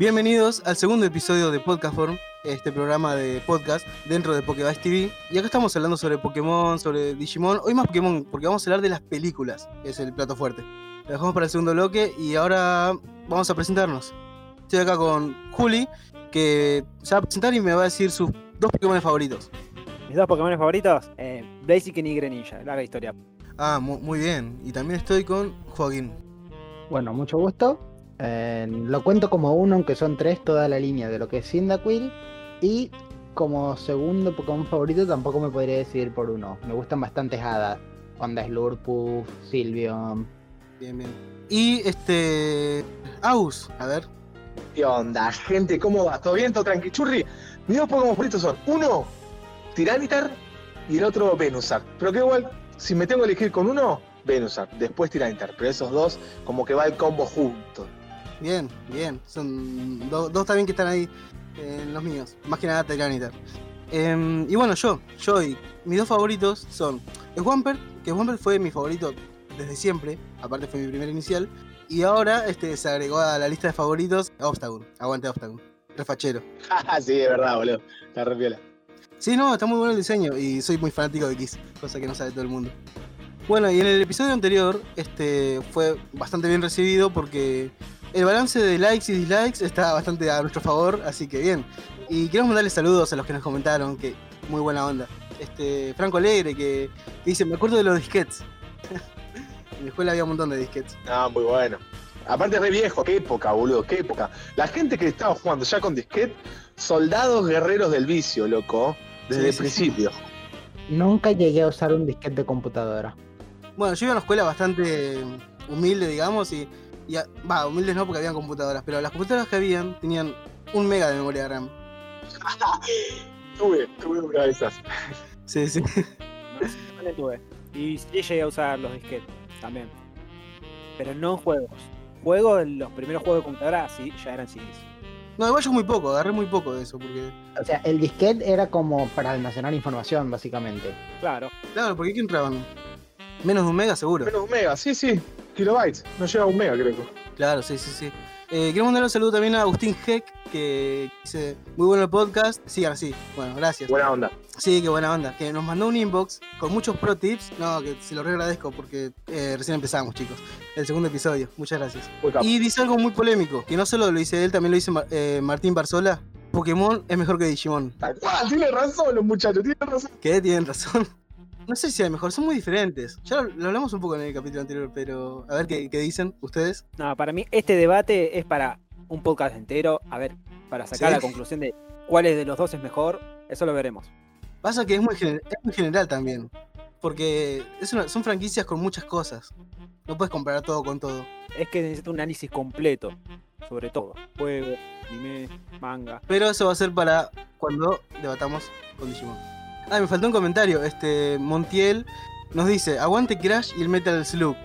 Bienvenidos al segundo episodio de Podcast Form, este programa de podcast dentro de Pokébash TV. Y acá estamos hablando sobre Pokémon, sobre Digimon. Hoy más Pokémon, porque vamos a hablar de las películas, que es el plato fuerte. Lo dejamos para el segundo bloque y ahora vamos a presentarnos. Estoy acá con Juli, que se va a presentar y me va a decir sus dos Pokémon favoritos. Mis dos Pokémon favoritos, eh, Blaziken y Greninja, larga historia. Ah, mu- muy bien. Y también estoy con Joaquín. Bueno, mucho gusto. Eh, lo cuento como uno, aunque son tres, toda la línea de lo que es Cyndaquil. Y como segundo Pokémon favorito, tampoco me podría decidir por uno. Me gustan bastantes hadas. Onda Slurpuff, Sylveon. Bien, bien. Y este. Aus, a ver. ¿Qué onda, gente? ¿Cómo va? ¿Todo bien? ¿Todo tranqui? Churri, mis dos Pokémon favoritos son uno, Tiranitar y el otro Venusaur. Pero que igual, si me tengo que elegir con uno, Venusaur, después Tiranitar. Pero esos dos, como que va el combo juntos. Bien, bien. Son do- dos también que están ahí en los míos. Más que nada Tyranitar. Em, y bueno, yo, yo y mis dos favoritos son Swampert, que Swampert fue mi favorito desde siempre, aparte fue mi primer inicial. Y ahora este, se agregó a la lista de favoritos Obstagoon. Aguante Obstagoon. Refachero. sí, es verdad, boludo. Está re piola. Sí, no, está muy bueno el diseño y soy muy fanático de Kiss, cosa que no sabe todo el mundo. Bueno, y en el episodio anterior este, fue bastante bien recibido porque el balance de likes y dislikes está bastante a nuestro favor, así que bien. Y queremos mandarle saludos a los que nos comentaron, que muy buena onda. Este, Franco Alegre, que, que dice, me acuerdo de los disquets. en la escuela había un montón de disquets. Ah, muy bueno. Aparte es re viejo, qué época, boludo, qué época. La gente que estaba jugando ya con disquete, soldados guerreros del vicio, loco. Desde Sí, el sí, principio. Nunca llegué a usar un disquete de computadora. Bueno, yo iba a una escuela bastante humilde, digamos, y, y a- va, humildes no porque habían computadoras, pero las computadoras que habían tenían un mega de memoria RAM. tuve, tuve una de esas. Sí, sí. No, tuve. Y sí llegué a usar los disquetes también. Pero no en juegos. Juegos, los primeros juegos de computadora, sí, ya eran CDs. No, igual yo muy poco, agarré muy poco de eso, porque. O sea, el disquete era como para almacenar información, básicamente. Claro. Claro, porque ¿qué entraban? Menos de un mega seguro. Menos un mega, sí, sí. Kilobytes. No llega a un mega, creo. Claro, sí, sí, sí. Eh, quiero mandar un saludo también a Agustín Heck, que dice, muy bueno el podcast. Sigan así. Bueno, gracias. Buena onda. Sí, qué buena onda. Que nos mandó un inbox con muchos pro tips. No, que se lo re agradezco porque eh, recién empezamos, chicos. El segundo episodio. Muchas gracias. Y dice algo muy polémico, que no solo lo dice él, también lo dice eh, Martín Barzola. Pokémon es mejor que Digimon. Tal cual, tiene razón los muchachos, tiene razón. Que tienen razón. No sé si es mejor, son muy diferentes. Ya lo, lo hablamos un poco en el capítulo anterior, pero a ver qué, qué dicen ustedes. No, para mí este debate es para un podcast entero. A ver, para sacar Sí. la conclusión de cuál es de los dos es mejor, eso lo veremos. Pasa que es muy, gener- es muy general también. Porque es una- son franquicias con muchas cosas. No puedes comparar todo con todo. Es que necesita un análisis completo, sobre todo. Juego, anime, manga. Pero eso va a ser para cuando debatamos con Digimon. Ah, me faltó un comentario. Este, Montiel nos dice, aguante Crash y el Metal Slug.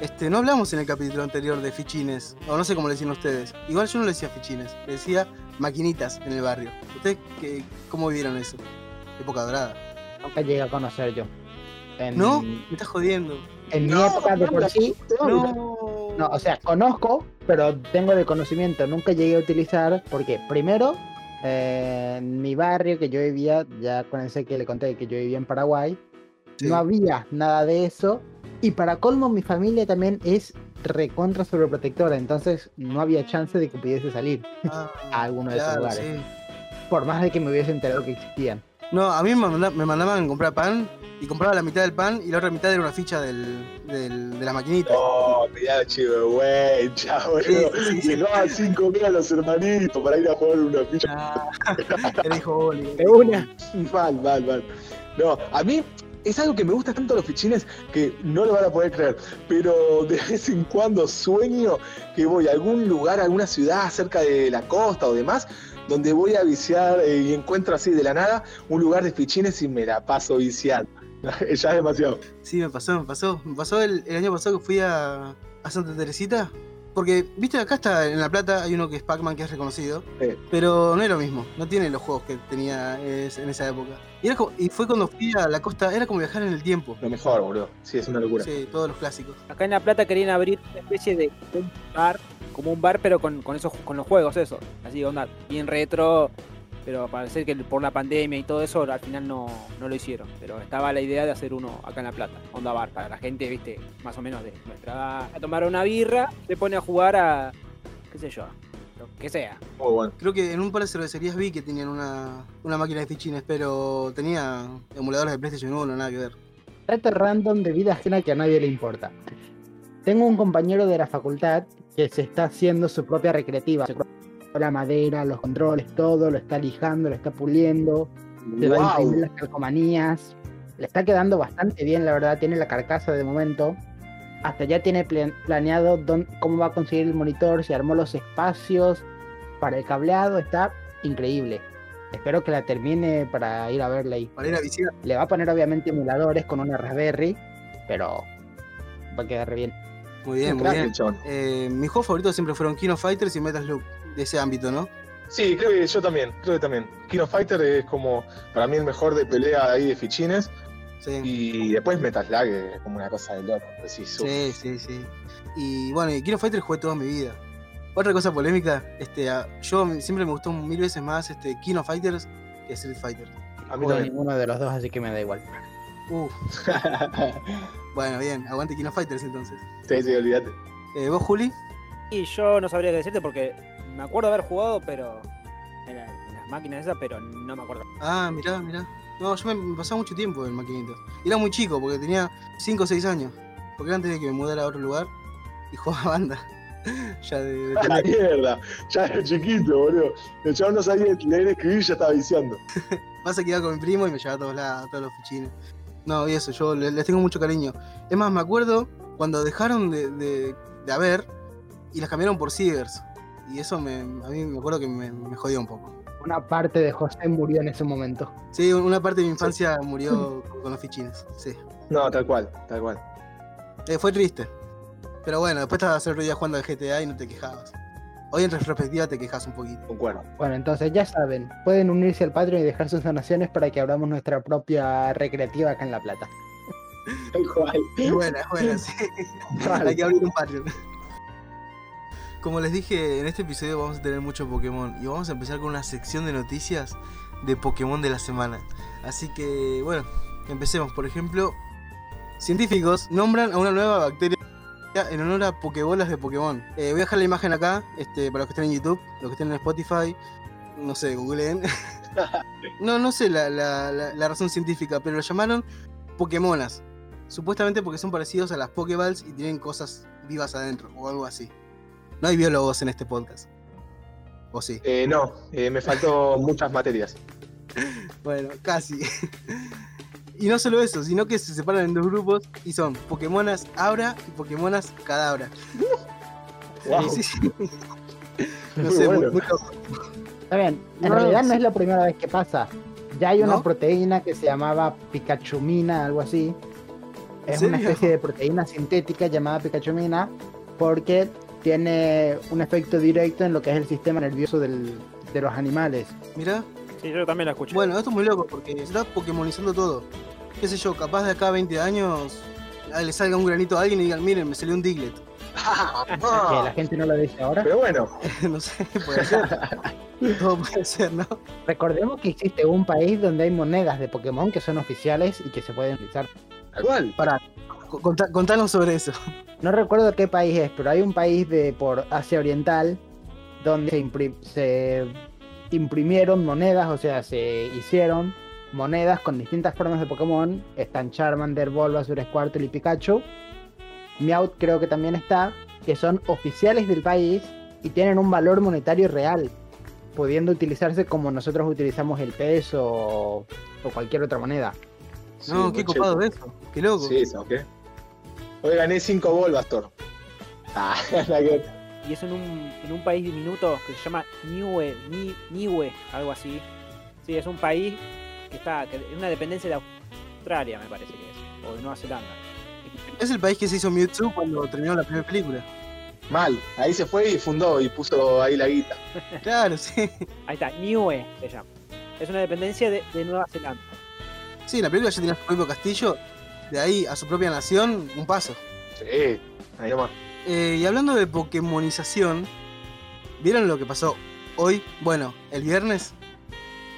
Este, no hablamos en el capítulo anterior de fichines, o no sé cómo le decían ustedes. Igual yo no le decía fichines, le decía maquinitas en el barrio. ¿Ustedes qué, cómo vivieron eso? Época dorada. Nunca llegué a conocer yo. En, ¿No? Me estás jodiendo. En mi época de por sí, No. No, o sea, conozco, pero tengo de conocimiento. Nunca llegué a utilizar, porque primero, eh, en mi barrio que yo vivía, ya acuérdense que le conté que yo vivía en Paraguay, Sí. no había nada de eso. Y para colmo, mi familia también es recontra sobreprotectora, entonces no había chance de que pudiese salir Ah, a alguno de esos lugares. sí. Por más de que me hubiese enterado que existían. No, a mí me, manda- me mandaban a comprar pan y compraba la mitad del pan y la otra mitad era una ficha del, del- de la maquinita. Oh, mirá, chivo, güey, chao, boludo. Sí, sí, sí. Llegaban cinco mil a los hermanitos para ir a jugar una ficha. Ah, hijo Oli. De una. Mal, mal, mal. No, a mí es algo que me gusta tanto los fichines que no lo van a poder creer. Pero de vez en cuando sueño que voy a algún lugar, a alguna ciudad cerca de la costa o demás, donde voy a viciar eh, y encuentro así de la nada un lugar de fichines y me la paso viciando. ya es demasiado. Sí, me pasó, me pasó. Me pasó el, el año pasado que fui a, a Santa Teresita. Porque, viste, acá está en La Plata, hay uno que es Pac-Man que es reconocido. Sí. Pero no es lo mismo, no tiene los juegos que tenía es- en esa época. Y, era como- y fue cuando fui a la costa, era como viajar en el tiempo. Lo mejor, boludo. Sí, es una locura. Sí, todos los clásicos. Acá en La Plata querían abrir una especie de un bar como un bar, pero con, con esos con los juegos, eso. Así, onda, bien retro. Pero parece que por la pandemia y todo eso, al final no, no lo hicieron. Pero estaba la idea de hacer uno acá en La Plata, onda bar, para la gente, viste, más o menos de nuestra edad. A tomar una birra, se pone a jugar a, qué sé yo, lo que sea. Muy bueno. Creo que en un par de cervecerías vi que tenían una, una máquina de fichines, pero tenía emuladores de PlayStation 1, nada que ver. Dato random de vida ajena que a nadie le importa. Tengo un compañero de la facultad que se está haciendo su propia recreativa. Se La madera, los controles, todo, lo está lijando, lo está puliendo, le va a Wow. imprimir las calcomanías. Le está quedando bastante bien, la verdad. Tiene la carcasa de momento. Hasta ya tiene pla- planeado cómo va a conseguir el monitor, se armó los espacios para el cableado. Está increíble. Espero que la termine para ir a verla ahí. Para ir a visitar. Le va a poner obviamente emuladores con una Raspberry, pero va a quedar re bien. Muy bien, muy bien. Eh, mis juegos favoritos siempre fueron Kino Fighters y Metal Slug, de ese ámbito, ¿no? Sí, creo que yo también, creo que también. Kino Fighter es como para mí el mejor de pelea ahí de fichines. Sí. Y después Metal Slug es como una cosa de loco. Uf. Sí, sí, sí. Y bueno, y Kino Fighters jugué toda mi vida. Otra cosa polémica, este, yo siempre me gustó mil veces más este Kino Fighters que Street Fighter. a mí también. ninguno de los dos, así que me da igual. Uf, bueno, bien, aguante Kino Fighters entonces. sí, sí, olvídate. Eh, ¿Vos, Juli? Y yo no sabría qué decirte porque me acuerdo haber jugado, pero. En, la- en las máquinas esas, pero no me acuerdo. Ah, mirá, mirá. No, yo me, me pasaba mucho tiempo en maquinitas. Y Era muy chico porque tenía 5 o 6 años. Porque era antes de que me mudara a otro lugar y jugaba banda. ya de, de A la pelea. mierda, ya era chiquito, boludo. El chabón no sabía leer y escribir y ya estaba viciando. Pasa que iba con mi primo y me llevaba a todos lados, a todos los fichines. No, y eso, yo le- les, tengo mucho cariño. Es más, me acuerdo cuando dejaron de, de, de haber y las cambiaron por Cibers. Y eso me, a mí me acuerdo que me, me jodió un poco. Una parte de José murió en ese momento. Sí, una parte de mi infancia murió con, con los fichines. Sí. No, tal cual, tal cual. Eh, fue triste. Pero bueno, después estabas el otro día jugando al GTA y no te quejabas. Hoy en retrospectiva te quejas un poquito. Concuerdo. Bueno, entonces ya saben, pueden unirse al Patreon y dejar sus donaciones para que abramos nuestra propia recreativa acá en La Plata. Es buena, buena, sí. Hay que abrir un Patreon. Como les dije, en este episodio vamos a tener mucho Pokémon y vamos a empezar con una sección de noticias de Pokémon de la semana. Así que, bueno, empecemos. Por ejemplo, científicos nombran a una nueva bacteria en honor a Pokébolas de Pokémon. Eh, voy a dejar la imagen acá, este, para los que estén en YouTube, los que estén en Spotify, no sé, googleen. no, no sé la, la- la- la razón científica, pero lo llamaron Pokémonas. Supuestamente porque son parecidos a las Pokéballs y tienen cosas vivas adentro o algo así. No hay biólogos en este podcast. ¿O sí? Eh, no, eh, me faltó muchas materias. Bueno, casi. y no solo eso, sino que se separan en dos grupos y son Pokémonas Abra y Pokémonas Cadabra. Wow. Sí, sí, sí. No Muy sé, muy- bueno. muy loco. Está bien, en No, realidad no es la primera vez que pasa. Ya hay una ¿No? proteína que se llamaba Pikachumina, algo así. ¿En Es una especie de proteína sintética llamada Pikachumina porque tiene un efecto directo en lo que es el sistema nervioso del- de los animales. Mirá. Sí, yo también la escuché. Bueno, esto es muy loco porque se está Pokémonizando todo. Qué sé yo, capaz de acá a 20 años ah, le salga un granito a alguien y digan, miren, me salió un Diglett. Que la gente no lo dice ahora. Pero bueno, no sé, puede ser. Todo puede ser, ¿no? Recordemos que existe un país donde hay monedas de Pokémon que son oficiales y que se pueden utilizar. cual. Para, contanos sobre eso. No recuerdo qué país es, pero hay un país de por Asia Oriental donde se, impri- se imprimieron monedas, o sea, se hicieron monedas con distintas formas de Pokémon. Están Charmander, Bulbasaur, Squirtle y Pikachu. Meowth creo que también está, que son oficiales del país y tienen un valor monetario real, pudiendo utilizarse como nosotros utilizamos el peso o, o cualquier otra moneda. Sí, no, qué copado cheto. eso. Qué loco. Sí, ¿sabes qué? Hoy gané 5 Bulbastor. Ah, la que- Y es en un, en un país diminuto que se llama Niue, Ni- Niue, algo así. Sí, es un país que está, que es una dependencia de Australia, me parece que es, o de Nueva Zelanda. Es el país que se hizo Mewtwo cuando terminó la primera película. Mal. Ahí se fue y fundó y puso ahí la guita. Claro, sí. Ahí está, Niue se llama. Es una dependencia de, de Nueva Zelanda. Sí, en la película ya tenía su propio castillo. De ahí a su propia nación, un paso. Sí, ahí nomás. Eh, y hablando de Pokémonización, ¿vieron lo que pasó hoy? Bueno, el viernes,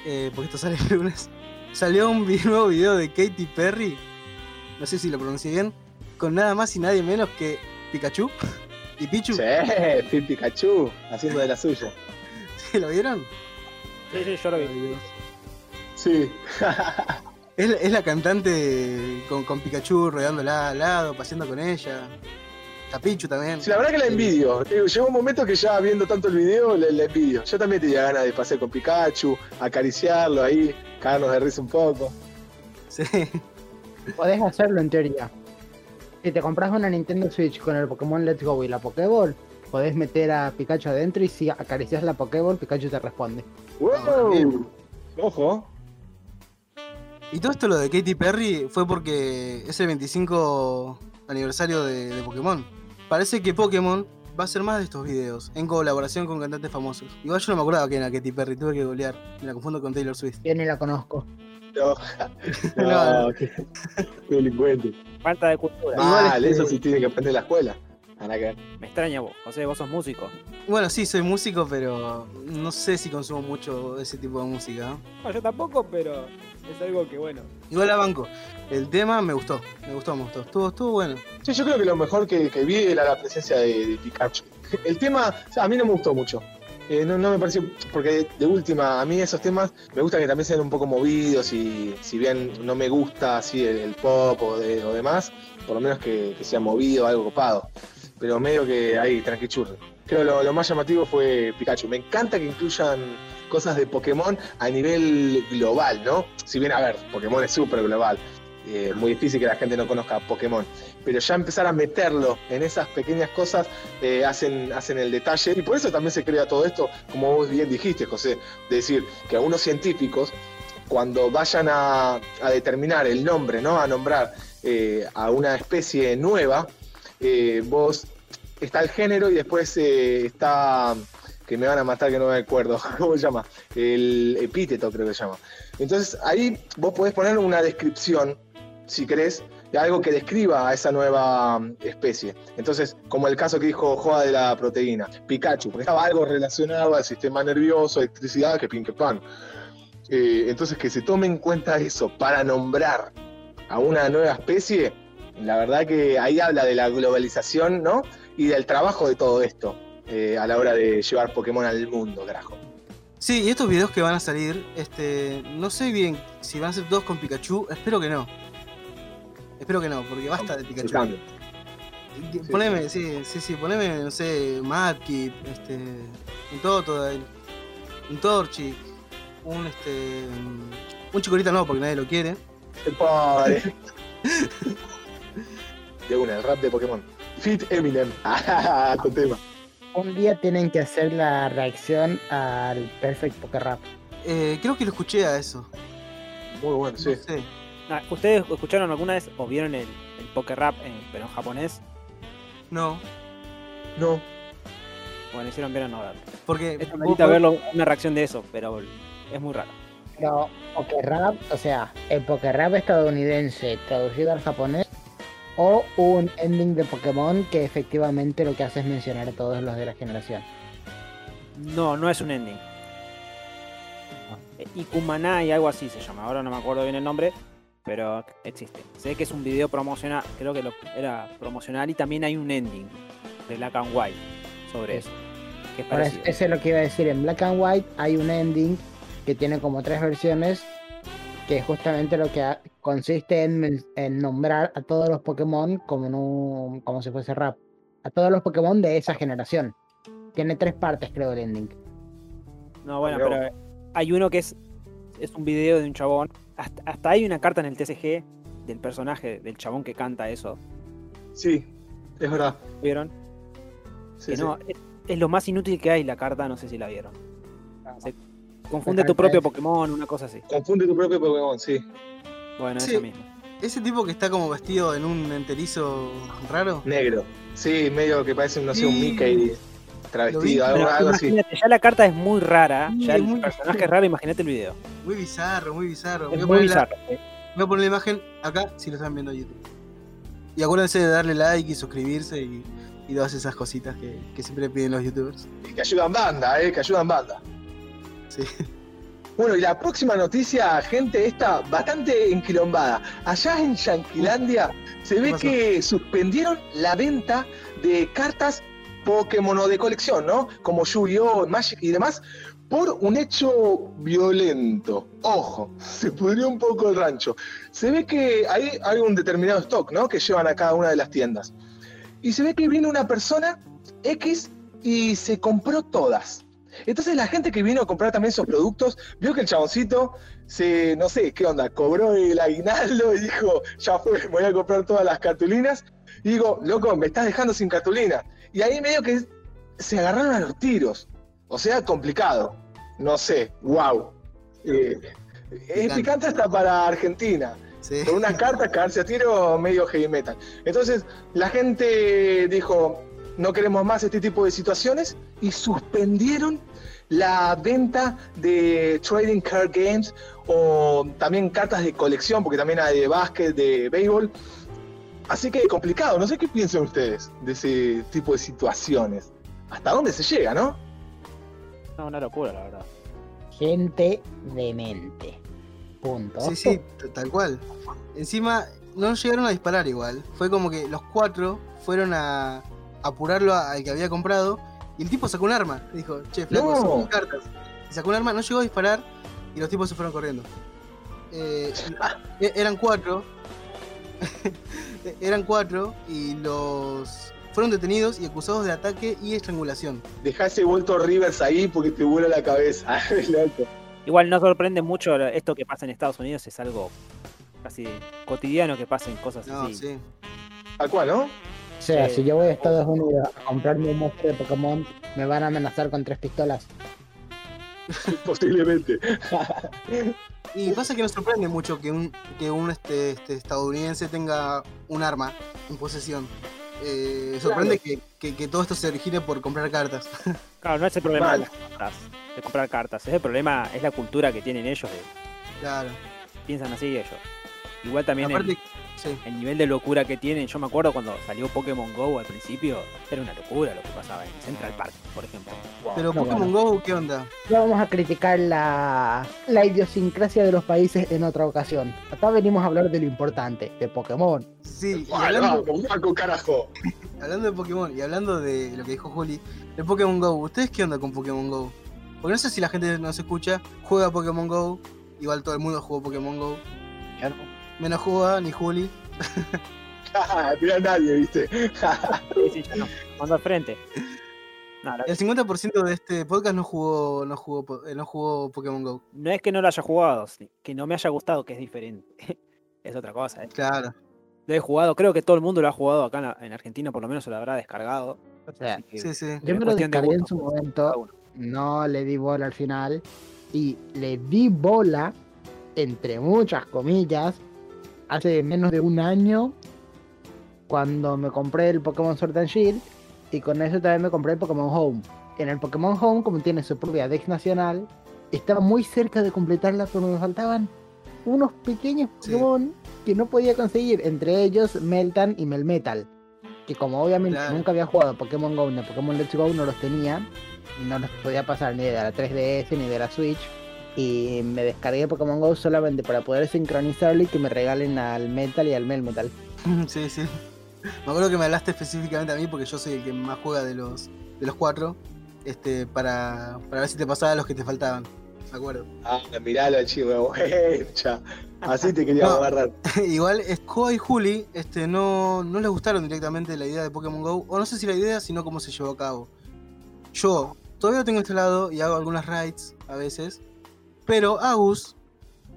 eh, porque esto sale el lunes, salió un nuevo video de Katy Perry, no sé si lo pronuncié bien, con nada más y nadie menos que Pikachu y Pichu. Sí, Pikachu, haciendo de la suya. ¿Sí, ¿Lo vieron? Sí, sí, yo lo vi. Sí. Es, es la cantante con, con Pikachu rodeándola al lado, paseando con ella. Está Pichu también. Sí, la verdad que la envidio. Digo, Llegó un momento que ya viendo tanto el video, la, la envidio. Yo también tenía ganas de pasear con Pikachu, acariciarlo ahí, cagarnos de risa un poco. Sí. Podés hacerlo en teoría. Si te compras una Nintendo Switch con el Pokémon Let's Go y la Pokéball, podés meter a Pikachu adentro y si acaricias la Pokéball, Pikachu te responde. ¡Wow! Ojo. Y todo esto lo de Katy Perry fue porque es el 25 aniversario de, de Pokémon. Parece que Pokémon va a hacer más de estos videos en colaboración con cantantes famosos. Igual yo no me acordaba que era Katy Perry, tuve que googlear. Me la confundo con Taylor Swift. Yo ni la conozco. No, No, no, qué, qué delincuente. Falta de cultura. Mal, eso sí tiene que aprender en la escuela. Me extraña vos, José, vos sos músico. Bueno, sí, soy músico, pero no sé si consumo mucho ese tipo de música. No, yo tampoco, pero es algo que bueno. Igual la banco. El tema me gustó, me gustó, me gustó. Estuvo, estuvo bueno. Sí, yo creo que lo mejor que, que vi era la presencia de, de Pikachu. El tema, o sea, a mí no me gustó mucho. Eh, no, no me pareció, porque de, de última, a mí esos temas me gustan que también sean un poco movidos y si bien no me gusta así el, el pop o, de- o demás, por lo menos que, que sea movido, algo copado. Pero medio que ahí, tranquichurro. Creo lo, lo más llamativo fue Pikachu. Me encanta que incluyan cosas de Pokémon a nivel global, ¿no? Si bien, a ver, Pokémon es súper global. Eh, muy difícil que la gente no conozca Pokémon. Pero ya empezar a meterlo en esas pequeñas cosas eh, hacen, hacen el detalle. Y por eso también se crea todo esto, como vos bien dijiste, José, de decir que algunos científicos, cuando vayan a, determinar el nombre, ¿no? A nombrar eh, a una especie nueva, vos está el género y después está que me van a matar que no me acuerdo cómo se llama. El epíteto creo que se llama. Entonces ahí vos podés poner una descripción si querés de algo que describa a esa nueva mm, especie. Entonces como el caso que dijo Joa de la proteína Pikachu porque estaba algo relacionado al sistema nervioso electricidad que pin que pan. Eh, entonces que se tome en cuenta eso para nombrar a una nueva especie la verdad que ahí habla de la globalización, ¿no? Y del trabajo de todo esto eh, a la hora de llevar Pokémon al mundo, carajo. Sí, y estos videos que van a salir, este, no sé bien si van a ser todos con Pikachu, espero que no. Espero que no, porque basta de Pikachu. que- Poneme, sí, sí, sí, poneme, no sé, Madkip, este, un Totodile, un Torchic, un este. Un chicorita no, porque nadie lo quiere. El pobre. De una, el rap de Pokémon. Fit Eminem. Ah, con tema. Un día tienen que hacer la reacción al Perfect Poker Rap. Eh, creo que lo escuché a eso. Muy bueno, sí. No sé. Ah, ¿Ustedes escucharon alguna vez o vieron el, el Poker Rap, en- pero en japonés? No, No. Bueno, hicieron bien a no verlo. porque. Es vos- bonito verlo, una reacción de eso, pero es muy raro. Pero Poker Rap, o sea, el Poker Rap estadounidense traducido al japonés o un ending de Pokémon que efectivamente lo que hace es mencionar a todos los de la generación. No, no es un ending. Eh, Ikumaná y algo así se llama. Ahora no me acuerdo bien el nombre, pero existe. Sé que es un video promocional, creo que lo, era promocional y también hay un ending de Black and White sobre eso. Que es Ahora, eso es lo que iba a decir. En Black and White hay un ending que tiene como tres versiones, que es justamente lo que ha- consiste en, nombrar a todos los Pokémon como, en un- como si fuese rap. A todos los Pokémon de esa generación. Tiene tres partes, creo, el ending. No, bueno, pero hay uno que es, es un video de un chabón. Hasta, hasta hay una carta en el TCG del personaje, del chabón que canta eso. Sí, es verdad. ¿Vieron? Sí, que sí. no, es, es lo más inútil que hay la carta, no sé si la vieron. Se confunde tu propio Pokémon, una cosa así. Confunde tu propio Pokémon, sí. Bueno, Sí. eso mismo. Ese tipo que está como vestido en un enterizo raro. Negro. Sí, medio que parece, no sé, un. Mickey travestido, algo, así. ya la carta es muy rara, Sí, ya el muy- personaje es raro, imagínate el video. Muy bizarro, muy bizarro. Voy Es a, muy la, bizarro. ¿eh? voy a poner la imagen acá si lo están viendo en YouTube. Y acuérdense de darle like y suscribirse y, y todas esas cositas que, que siempre piden los youtubers. Y que ayudan banda, ¿eh? Que ayudan banda. Sí. Bueno, y la próxima noticia, gente, esta bastante enquilombada. Allá en Yanquilandia se ve que suspendieron la venta de cartas Pokémon o de colección, ¿no? Como Yu-Gi-Oh!, Magic y demás, por un hecho violento. Ojo, se pudrió un poco el rancho. Se ve que hay, hay un determinado stock, ¿no? Que llevan a cada una de las tiendas. Y se ve que vino una persona X y se compró todas. Entonces la gente que vino a comprar también esos productos, vio que el chaboncito se, no sé, ¿qué onda? Cobró el aguinaldo y dijo, ya fue, voy a comprar todas las cartulinas. Y digo, loco, me estás dejando sin cartulina. Y ahí medio que se agarraron a los tiros. O sea, complicado. No sé, wow. Eh, es Picante. hasta para Argentina. Sí. Con unas cartas caerse a tiro medio heavy metal. Entonces la gente dijo, no queremos más este tipo de situaciones y suspendieron la venta de trading card games o también cartas de colección, porque también hay de básquet, de béisbol. Así que complicado, no sé qué piensan ustedes de ese tipo de situaciones. ¿Hasta dónde se llega, no? No, una locura, la verdad. Gente demente. Punto. Sí, sí, tal cual. Encima, no llegaron a disparar igual. Fue como que los cuatro fueron a apurarlo a- al que había comprado. Y el tipo sacó un arma. Dijo, che, flaco, No. son cartas. Y sacó un arma, no llegó a disparar. Y los tipos se fueron corriendo. Eh, e- eran cuatro. eran cuatro. Y los fueron detenidos y acusados de ataque y estrangulación. Dejá ese vuelto Rivers ahí porque te vuela la cabeza. Igual no sorprende mucho esto que pasa en Estados Unidos, es algo casi cotidiano que pasen cosas No, así. sí. Tal cual, ¿no? O sea, Sí. si yo voy a Estados Unidos a comprarme un monstruo de Pokémon, me van a amenazar con tres pistolas. Posiblemente. Y pasa que nos sorprende mucho que un, que un este, este, estadounidense tenga un arma en posesión. Eh, sorprende que, que- que todo esto se origine por comprar cartas. Claro, no es el problema de las cartas, de comprar cartas, es el problema, es la cultura que tienen ellos, de- Claro. piensan así ellos. Igual también el, Aparte, sí. el nivel de locura que tienen, yo me acuerdo cuando salió Pokémon Go al principio, era una locura lo que pasaba en Central Park, por ejemplo. Pero No, Pokémon Go, ¿qué onda? Ya vamos a criticar la, la idiosincrasia de los países en otra ocasión. Acá venimos a hablar de lo importante, de Pokémon. Sí, y hablando, Paco, carajo. hablando de Pokémon y hablando de lo que dijo Juli, de Pokémon Go, ¿ustedes qué onda con Pokémon Go? Porque no sé si la gente nos escucha, juega Pokémon Go, igual todo el mundo jugó Pokémon Go, menos juega ni Juli. Mira nadie, ¿viste? Sí, sí, yo no, mando al frente. No, la- El 50% de este podcast no jugó, no jugó, eh, no jugó Pokémon Go. no es que no lo haya jugado, sí, que no me haya gustado, que es diferente. es otra cosa. ¿eh? Claro. Lo he jugado, creo que todo el mundo lo ha jugado acá en, la- en Argentina, por lo menos se lo habrá descargado. O sea, que- Sí, sí. yo me lo de descargué en su pues, momento, no le di bola al final, y le di bola, entre muchas comillas, hace menos de un año, cuando me compré el Pokémon Sword and Shield, y con eso también me compré el Pokémon Home. En el Pokémon Home, como tiene su propia Dex nacional, estaba muy cerca de completarla, pero me faltaban unos pequeños Sí. Pokémon que no podía conseguir, entre ellos Meltan y Melmetal. Que como obviamente Claro. nunca había jugado Pokémon Go ni Pokémon Let's Go, no los tenía. No los podía pasar ni de la 3DS ni de la Switch. Y me descargué Pokémon Go solamente para poder sincronizarlo y que me regalen al Metal y al Melmetal. Sí, sí. Me acuerdo que me hablaste específicamente a mí porque yo soy el que más juega de los de los cuatro. Este, para, para ver si te pasaba los que te faltaban. Me acuerdo. Ah, miralo al chivo, cha. Así te quería No. agarrar. Igual, Koa y Juli este, no, no les gustaron directamente la idea de Pokémon Go. O no sé si la idea, sino cómo se llevó a cabo. Yo todavía lo tengo instalado y hago algunas raids a veces. Pero Agus,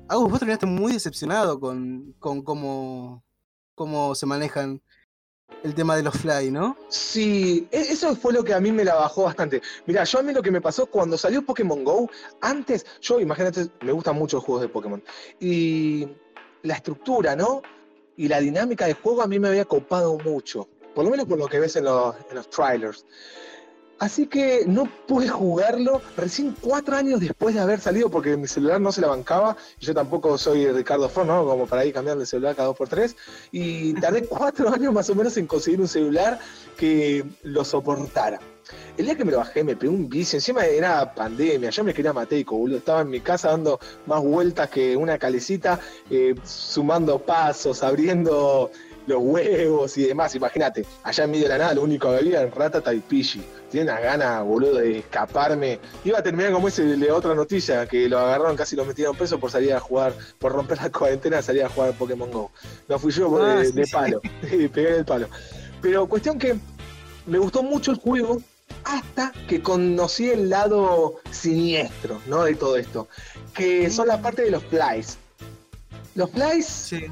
Agus, vos terminaste muy decepcionado con, con cómo, cómo se manejan el tema de los fly, ¿no? Sí, e- eso fue lo que a mí me la bajó bastante. Mira, yo a mí lo que me pasó cuando salió Pokémon Go, antes, yo imagínate, me gustan mucho los juegos de Pokémon. Y la estructura, ¿no? Y la dinámica de juego a mí me había copado mucho. Por lo menos por lo que ves en los, en los trailers. Así que no pude jugarlo recién cuatro años después de haber salido porque mi celular no se la bancaba. Yo tampoco soy Ricardo Ford, ¿no? Como para ir cambiando de celular cada dos por tres. Y tardé cuatro años más o menos en conseguir un celular que lo soportara. El día que me lo bajé me pegó un vicio, encima era pandemia, yo me quería mateico, boludo. Estaba en mi casa dando más vueltas que una calecita, eh, sumando pasos, abriendo los huevos y demás. Imagínate, allá en medio de la nada lo único que había era Ratata y Pichi. Tiene unas ganas, boludo, de escaparme. Iba a terminar como ese de otra noticia, que lo agarraron, casi lo metieron preso por salir a jugar, por romper la cuarentena, salir a jugar Pokémon GO. No fui yo Ah, de, sí, de sí. palo, pegué el palo. Pero cuestión que me gustó mucho el juego hasta que conocí el lado siniestro, ¿no? De todo esto, que son la parte de los flies. Los flies Sí.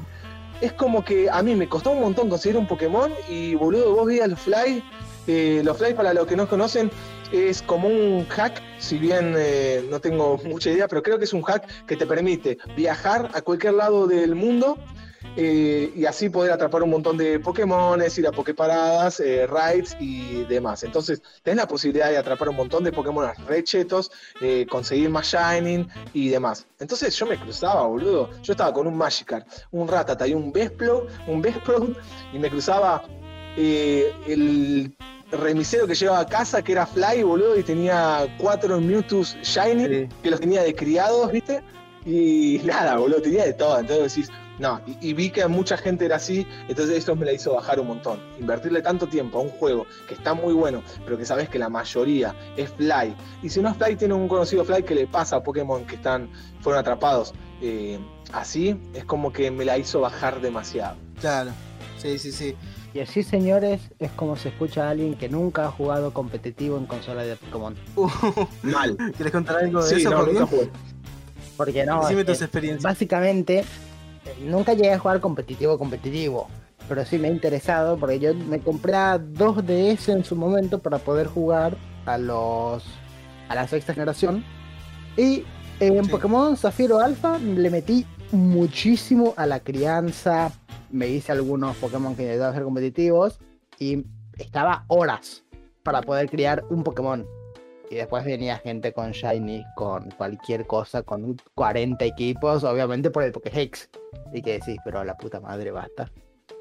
Es como que a mí me costó un montón conseguir un Pokémon y boludo, vos veías los fly. eh, los fly, para los que no conocen, es como un hack, si bien eh, no tengo mucha idea, pero creo que es un hack que te permite viajar a cualquier lado del mundo eh, y así poder atrapar un montón de Pokémones, ir a Poképaradas, eh, raids y demás. Entonces, tenés la posibilidad de atrapar un montón de Pokémon rechetos, eh, conseguir más Shining y demás. Entonces, yo me cruzaba, boludo. Yo estaba con un Magikarp, un Ratata y un Besplo, un Bespro, y me cruzaba el remisero que llevaba a casa, que era Fly, boludo, y tenía cuatro Mewtwo's Shining, Sí. que los tenía de criados, ¿viste? Y nada, boludo, tenía de todo. Entonces decís, no, y, y vi que mucha gente era así, entonces esto me la hizo bajar un montón. Invertirle tanto tiempo a un juego que está muy bueno, pero que sabes que la mayoría es Fly. Y si no es Fly, tiene un conocido Fly que le pasa a Pokémon que están, fueron atrapados. eh, así, es como que me la hizo bajar demasiado. Claro. Sí, sí, sí. Y así, señores, es como se escucha a alguien que nunca ha jugado competitivo en consola de Pokémon. Uh, Mal. ¿Quieres contar algo de Sí, eso? no, Joaquín? nunca jugué. Porque no, Decime eh, tus experiencias. básicamente, eh, nunca llegué a jugar competitivo, competitivo. Pero sí me ha interesado porque yo me compré dos DS en su momento para poder jugar a los a la sexta generación. Y en Sí. Pokémon Zafiro Alpha le metí muchísimo a la crianza. Me hice algunos Pokémon que intentaba ser competitivos. Y estaba horas para poder criar un Pokémon. Y después venía gente con Shiny, con cualquier cosa, con 40 equipos, obviamente por el Pokéhex. Y que decís, pero la puta madre basta.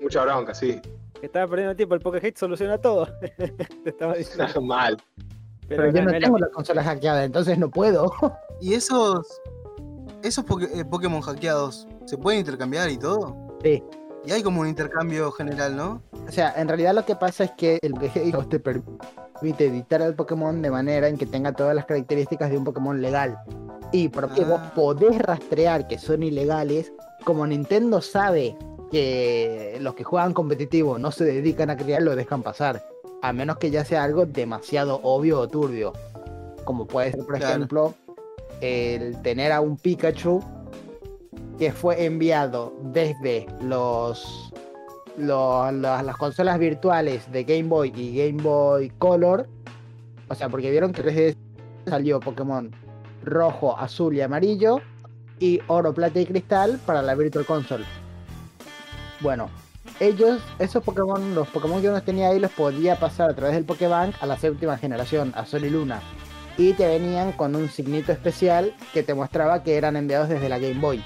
Mucha bronca, sí. Que estaba perdiendo tiempo, el Pokéhead soluciona todo. Te estaba diciendo. Mal. Pero, yo no, tengo la consola hackeada, entonces no puedo. ¿Y esos, esos eh, Pokémon hackeados se pueden intercambiar y todo? Sí. Y hay como un intercambio general, ¿no? O sea, en realidad lo que pasa es que el Pokéhex te permite editar al Pokémon de manera en que tenga todas las características de un Pokémon legal. Y porque vos Ah. podés rastrear que son ilegales, como Nintendo sabe que los que juegan competitivo no se dedican a criar, lo dejan pasar. A menos que ya sea algo demasiado obvio o turbio. Como puede ser, por Claro. ejemplo, el tener a un Pikachu que fue enviado desde los, las- las consolas virtuales de Game Boy y Game Boy Color. O sea, porque vieron que 3DS salió Pokémon rojo, azul y amarillo y oro, plata y cristal para la Virtual Console. Bueno, ellos, esos Pokémon, los Pokémon que uno tenía ahí los podía pasar a través del Pokébank a la séptima generación, a Sol y Luna. Y te venían con un signito especial que te mostraba que eran enviados desde la Game Boy.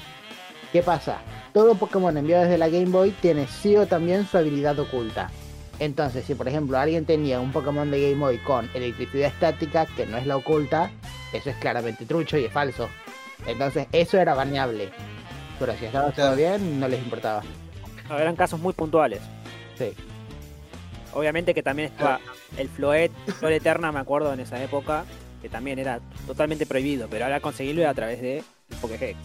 ¿Qué pasa? Todo Pokémon enviado desde la Game Boy tiene sí o también su habilidad oculta. Entonces, si por ejemplo alguien tenía un Pokémon de Game Boy con electricidad estática, que no es la oculta, eso es claramente trucho y es falso. Entonces, eso era baneable. Pero si estaba todo bien, no les importaba. No, eran casos muy puntuales. Sí. Obviamente que también estaba el Floet, Flor Eterna, me acuerdo en esa época, que también era totalmente prohibido, pero ahora conseguirlo era a través de Pokéhex.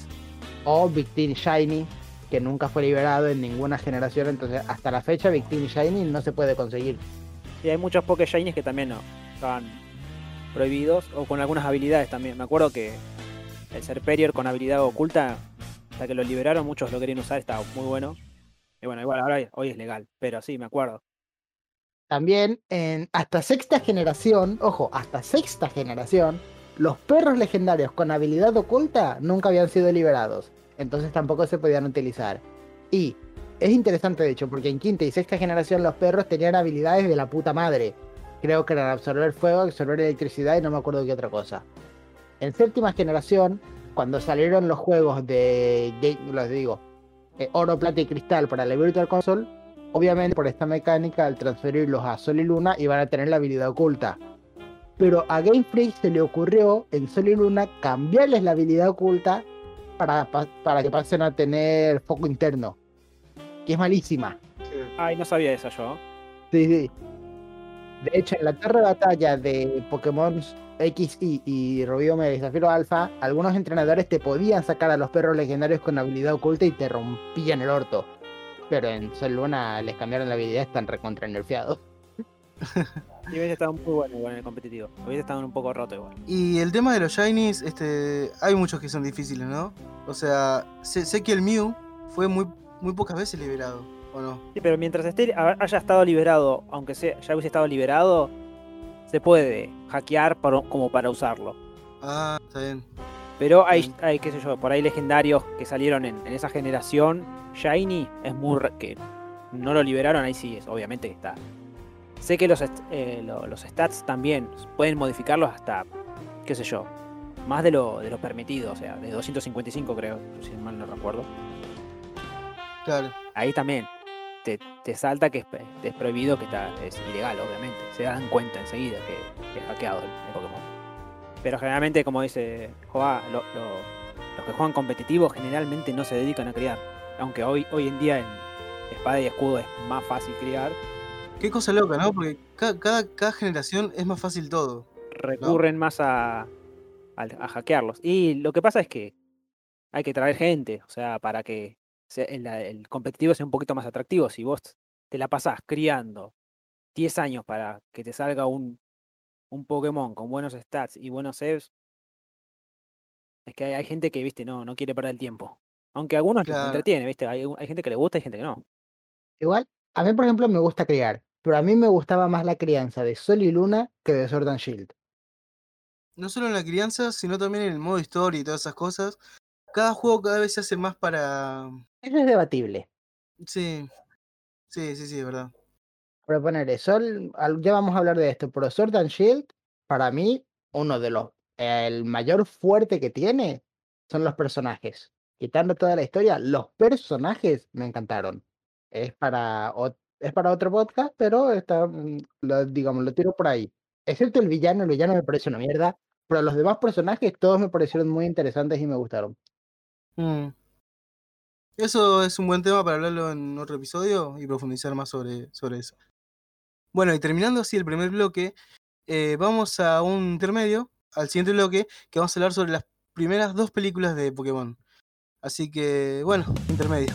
O Victini Shiny, que nunca fue liberado en ninguna generación. Entonces, hasta la fecha, Victini Shiny no se puede conseguir. Y hay muchos Poké Shinies que también no estaban prohibidos, o con algunas habilidades también. Me acuerdo que el Serperior con habilidad oculta, hasta que lo liberaron, muchos lo querían usar, estaba muy bueno. Y bueno, igual ahora hoy es legal, pero sí, me acuerdo. También en hasta sexta generación, ojo, hasta sexta generación, los perros legendarios con habilidad oculta nunca habían sido liberados. Entonces tampoco se podían utilizar. Y es interesante de hecho, porque en quinta y sexta generación los perros tenían habilidades de la puta madre. creo que eran absorber fuego, absorber electricidad y no me acuerdo qué otra cosa. En séptima generación, cuando salieron los juegos de, Game- los digo, eh, oro, plata y cristal para la Virtual Console, obviamente por esta mecánica, al transferirlos a Sol y Luna, iban a tener la habilidad oculta. Pero a Game Freak se le ocurrió en Sol y Luna cambiarles la habilidad oculta para, pa- para que pasen a tener foco interno. Que es malísima. Ay, no sabía eso yo. Sí, sí. De hecho, en la torre de batalla de Pokémon XY y Rubí Omega y Zafiro Alpha, algunos entrenadores te podían sacar a los perros legendarios con habilidad oculta y te rompían el orto. Pero en Sol Luna les cambiaron la habilidad, están recontra nerfeados. Y hubiese estado muy bueno igual en el competitivo. Hubiese estado un poco roto igual. Y el tema de los Shinies, este, hay muchos que son difíciles, ¿no? O sea, sé, sé que el Mew fue muy, muy pocas veces liberado, ¿o no? Sí, pero mientras esté, ha- haya estado liberado, aunque sea, ya hubiese estado liberado, se puede hackear para- como para usarlo. Ah, está bien. Pero hay, hay, qué sé yo, por ahí legendarios que salieron en, en esa generación. Shiny es muy... que no lo liberaron, ahí sí, es, obviamente que está. Sé que los, est- eh, lo- los stats también pueden modificarlos hasta, qué sé yo, más de lo, de lo permitido, o sea, de 255 creo, si mal no recuerdo. Claro. Ahí también te, te salta que es, prohibido, que está, es ilegal, obviamente. Se dan cuenta enseguida que, que es hackeado el, el Pokémon. Pero generalmente, como dice Joa, lo- lo- los que juegan competitivo generalmente no se dedican a criar. Aunque hoy, hoy en día en espada y escudo es más fácil criar, Qué cosa loca, ¿no? Porque ca- cada, cada generación es más fácil todo. recurren más a, a hackearlos. Y lo que pasa es que hay que traer gente, o sea, para que sea- el, el competitivo sea un poquito más atractivo. Si vos te la pasás criando 10 años para que te salga un, un Pokémon con buenos stats y buenos saves, es que hay, hay gente que, viste, no, no quiere perder el tiempo. Aunque a algunos les Claro. entretiene, viste, hay, hay gente que le gusta y gente que no. Igual, a mí, por ejemplo, me gusta criar, pero a mí me gustaba más la crianza de Sol y Luna que de Sword and Shield. No solo en la crianza, sino también en el modo historia y todas esas cosas. Cada juego cada vez se hace más para... Eso es debatible. Sí, sí, sí, sí, es verdad. Pero ponerle Sol, ya vamos a hablar de esto, pero Sword and Shield, para mí, uno de los, el mayor fuerte que tiene son los personajes. Quitando toda la historia, los personajes me encantaron. Es para, es para otro podcast, pero está, mm, lo, digamos, lo tiro por ahí. Excepto el villano, el villano me parece una mierda, pero los demás personajes todos me parecieron muy interesantes y me gustaron. Mm. Eso es un buen tema para hablarlo en otro episodio y profundizar más sobre, sobre eso. Bueno, y terminando así el primer bloque, eh, vamos a un intermedio, al siguiente bloque, que vamos a hablar sobre las primeras dos películas de Pokémon. Así que, bueno, intermedio.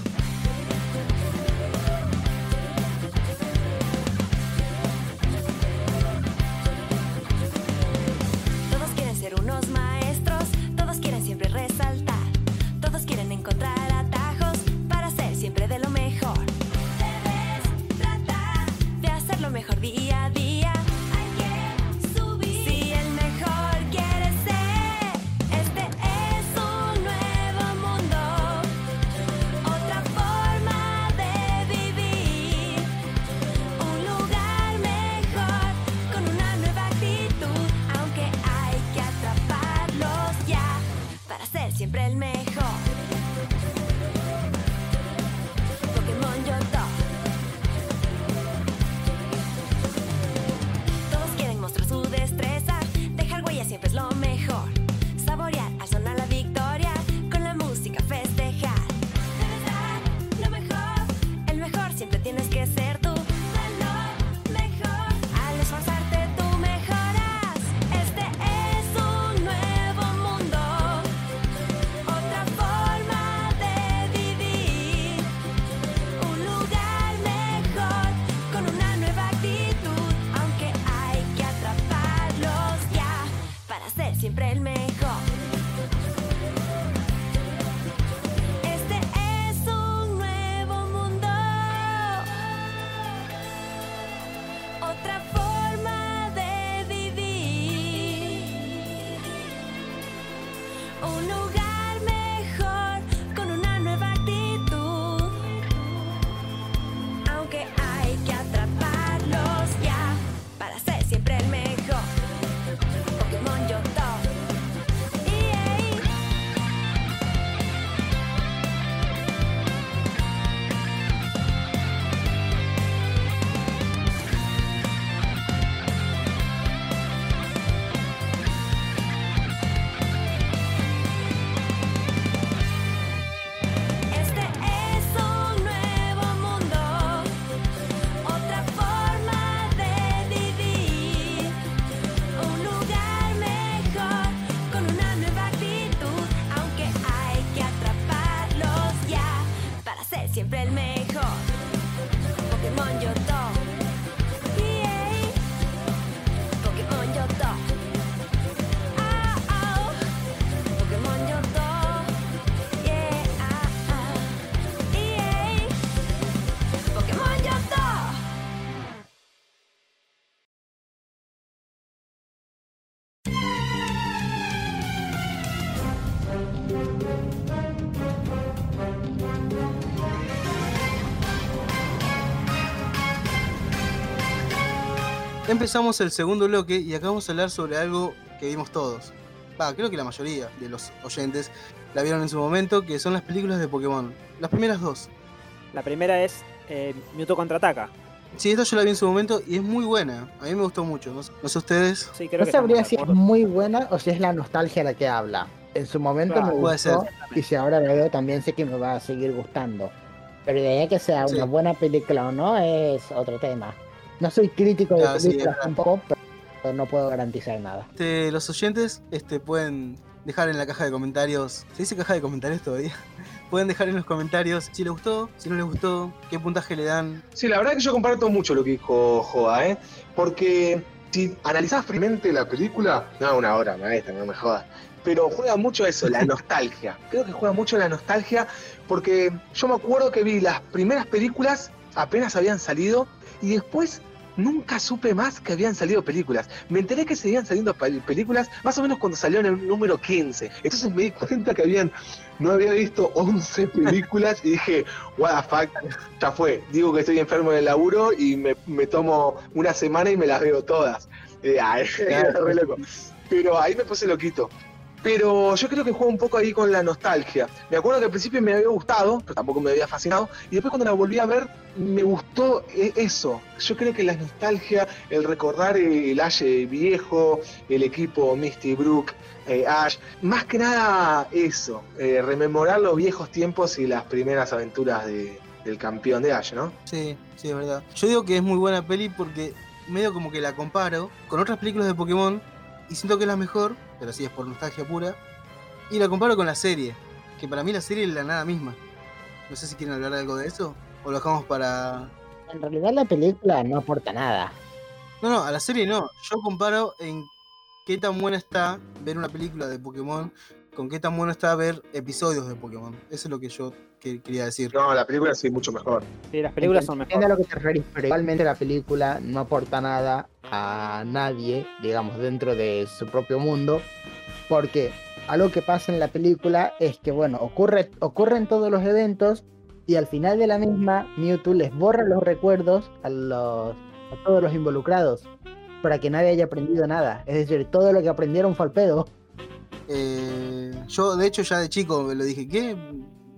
Empezamos el segundo bloque y acá vamos a hablar sobre algo que vimos todos. Va, creo que la mayoría de los oyentes la vieron en su momento, que son las películas de Pokémon. Las primeras dos. La primera es eh, Mewtwo contraataca. Sí, esta yo la vi en su momento y es muy buena. A mí me gustó mucho. No, sé- no sé ustedes. Sí, creo No que sabría si es muy buena o si es la nostalgia la que habla. En su momento Claro, me puede gustó ser. y si ahora la veo también sé que me va a seguir gustando. Pero de ahí que sea Sí. una buena película o no es otro tema. No soy crítico de Claro, sí, películas es tampoco, pero no puedo garantizar nada. Este, los oyentes este, pueden dejar en la caja de comentarios. ¿Se dice caja de comentarios todavía? Pueden dejar en los comentarios si les gustó, si no les gustó, qué puntaje le dan. Sí, la verdad que yo comparto mucho lo que dijo Joa, ¿eh? Porque si analizás fríamente la película, no, una hora, maestra, no me jodas. Pero juega mucho eso, la nostalgia. Creo que juega mucho la nostalgia porque yo me acuerdo que vi las primeras películas apenas habían salido y después nunca supe más que habían salido películas. Me enteré que seguían saliendo pel- películas más o menos cuando salió en el número 15. Entonces me di cuenta que habían, no había visto 11 películas y dije, what the fuck, ya fue. Digo que estoy enfermo en el laburo y me, me tomo una semana y me las veo todas. Eh, ay, era re loco. Pero ahí me puse loquito. Pero yo creo que juega un poco ahí con la nostalgia. Me acuerdo que al principio me había gustado, pero tampoco me había fascinado. Y después cuando la volví a ver, me gustó eh, eso. Yo creo que la nostalgia, el recordar el Ash viejo, el equipo Misty Brook, eh, Ash, más que nada eso, eh, rememorar los viejos tiempos y las primeras aventuras de- del campeón de Ash, ¿no? Sí, sí, es verdad. Yo digo que es muy buena peli porque medio como que la comparo con otras películas de Pokémon y siento que es la mejor, pero sí es por nostalgia pura. Y la comparo con la serie, que para mí la serie es la nada misma. No sé si quieren hablar algo de eso o lo dejamos para... En realidad la película no aporta nada. No, no, a la serie no. Yo comparo en qué tan buena está ver una película de Pokémon con qué tan bueno está ver episodios de Pokémon. Eso es lo que yo que- quería decir. No, la película sí, mucho mejor. Sí, las películas son mejores. a lo que te referís, pero igualmente la película no aporta nada a nadie, digamos, dentro de su propio mundo, porque algo que pasa en la película es que, bueno, ocurre, ocurren todos los eventos y al final de la misma, Mewtwo les borra los recuerdos a, los, a todos los involucrados para que nadie haya aprendido nada. Es decir, todo lo que aprendieron fue al pedo. Eh, yo, de hecho, ya de chico me lo dije, ¿qué?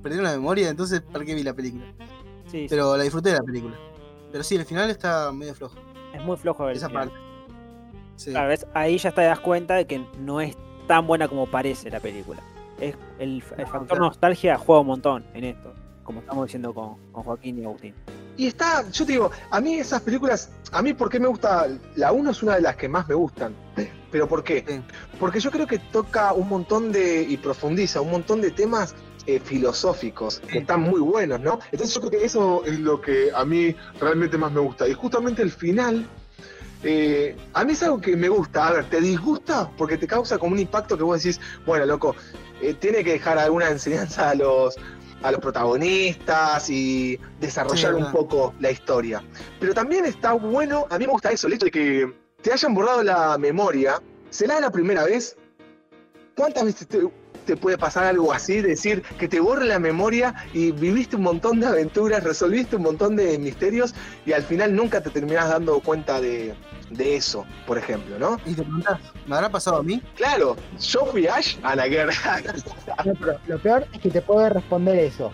Perdí la memoria, entonces, ¿para qué vi la película? Sí, sí, Pero la disfruté de la película. Pero sí, el final está medio flojo. es muy flojo el Esa final. parte. Sí. Claro, ves, ahí ya te das cuenta de que no es tan buena como parece la película. Es el, el factor claro. nostalgia juega un montón en esto, como estamos diciendo con, con Joaquín y Agustín. Y está, yo te digo, a mí esas películas, a mí por qué me gusta, la 1 es una de las que más me gustan. ¿Pero por qué? Sí. Porque yo creo que toca un montón de, y profundiza un montón de temas eh, filosóficos que están muy buenos, ¿no? Entonces yo creo que eso es lo que a mí realmente más me gusta. Y justamente el final, eh, a mí es algo que me gusta. A ver, ¿te disgusta? Porque te causa como un impacto que vos decís, bueno, loco, eh, tiene que dejar alguna enseñanza a los, a los protagonistas y desarrollar Sí, un poco la historia. Pero también está bueno, a mí me gusta eso, el hecho de que te hayan borrado la memoria. ¿Será la primera vez? ¿Cuántas veces te, te puede pasar algo así? Decir que te borre la memoria y viviste un montón de aventuras, resolviste un montón de misterios y al final nunca te terminás dando cuenta de, de eso, por ejemplo, ¿no? Y te preguntás, ¿me habrá pasado a mí? Claro, yo fui Ash a la guerra. No, pero lo peor es que te puedo responder eso.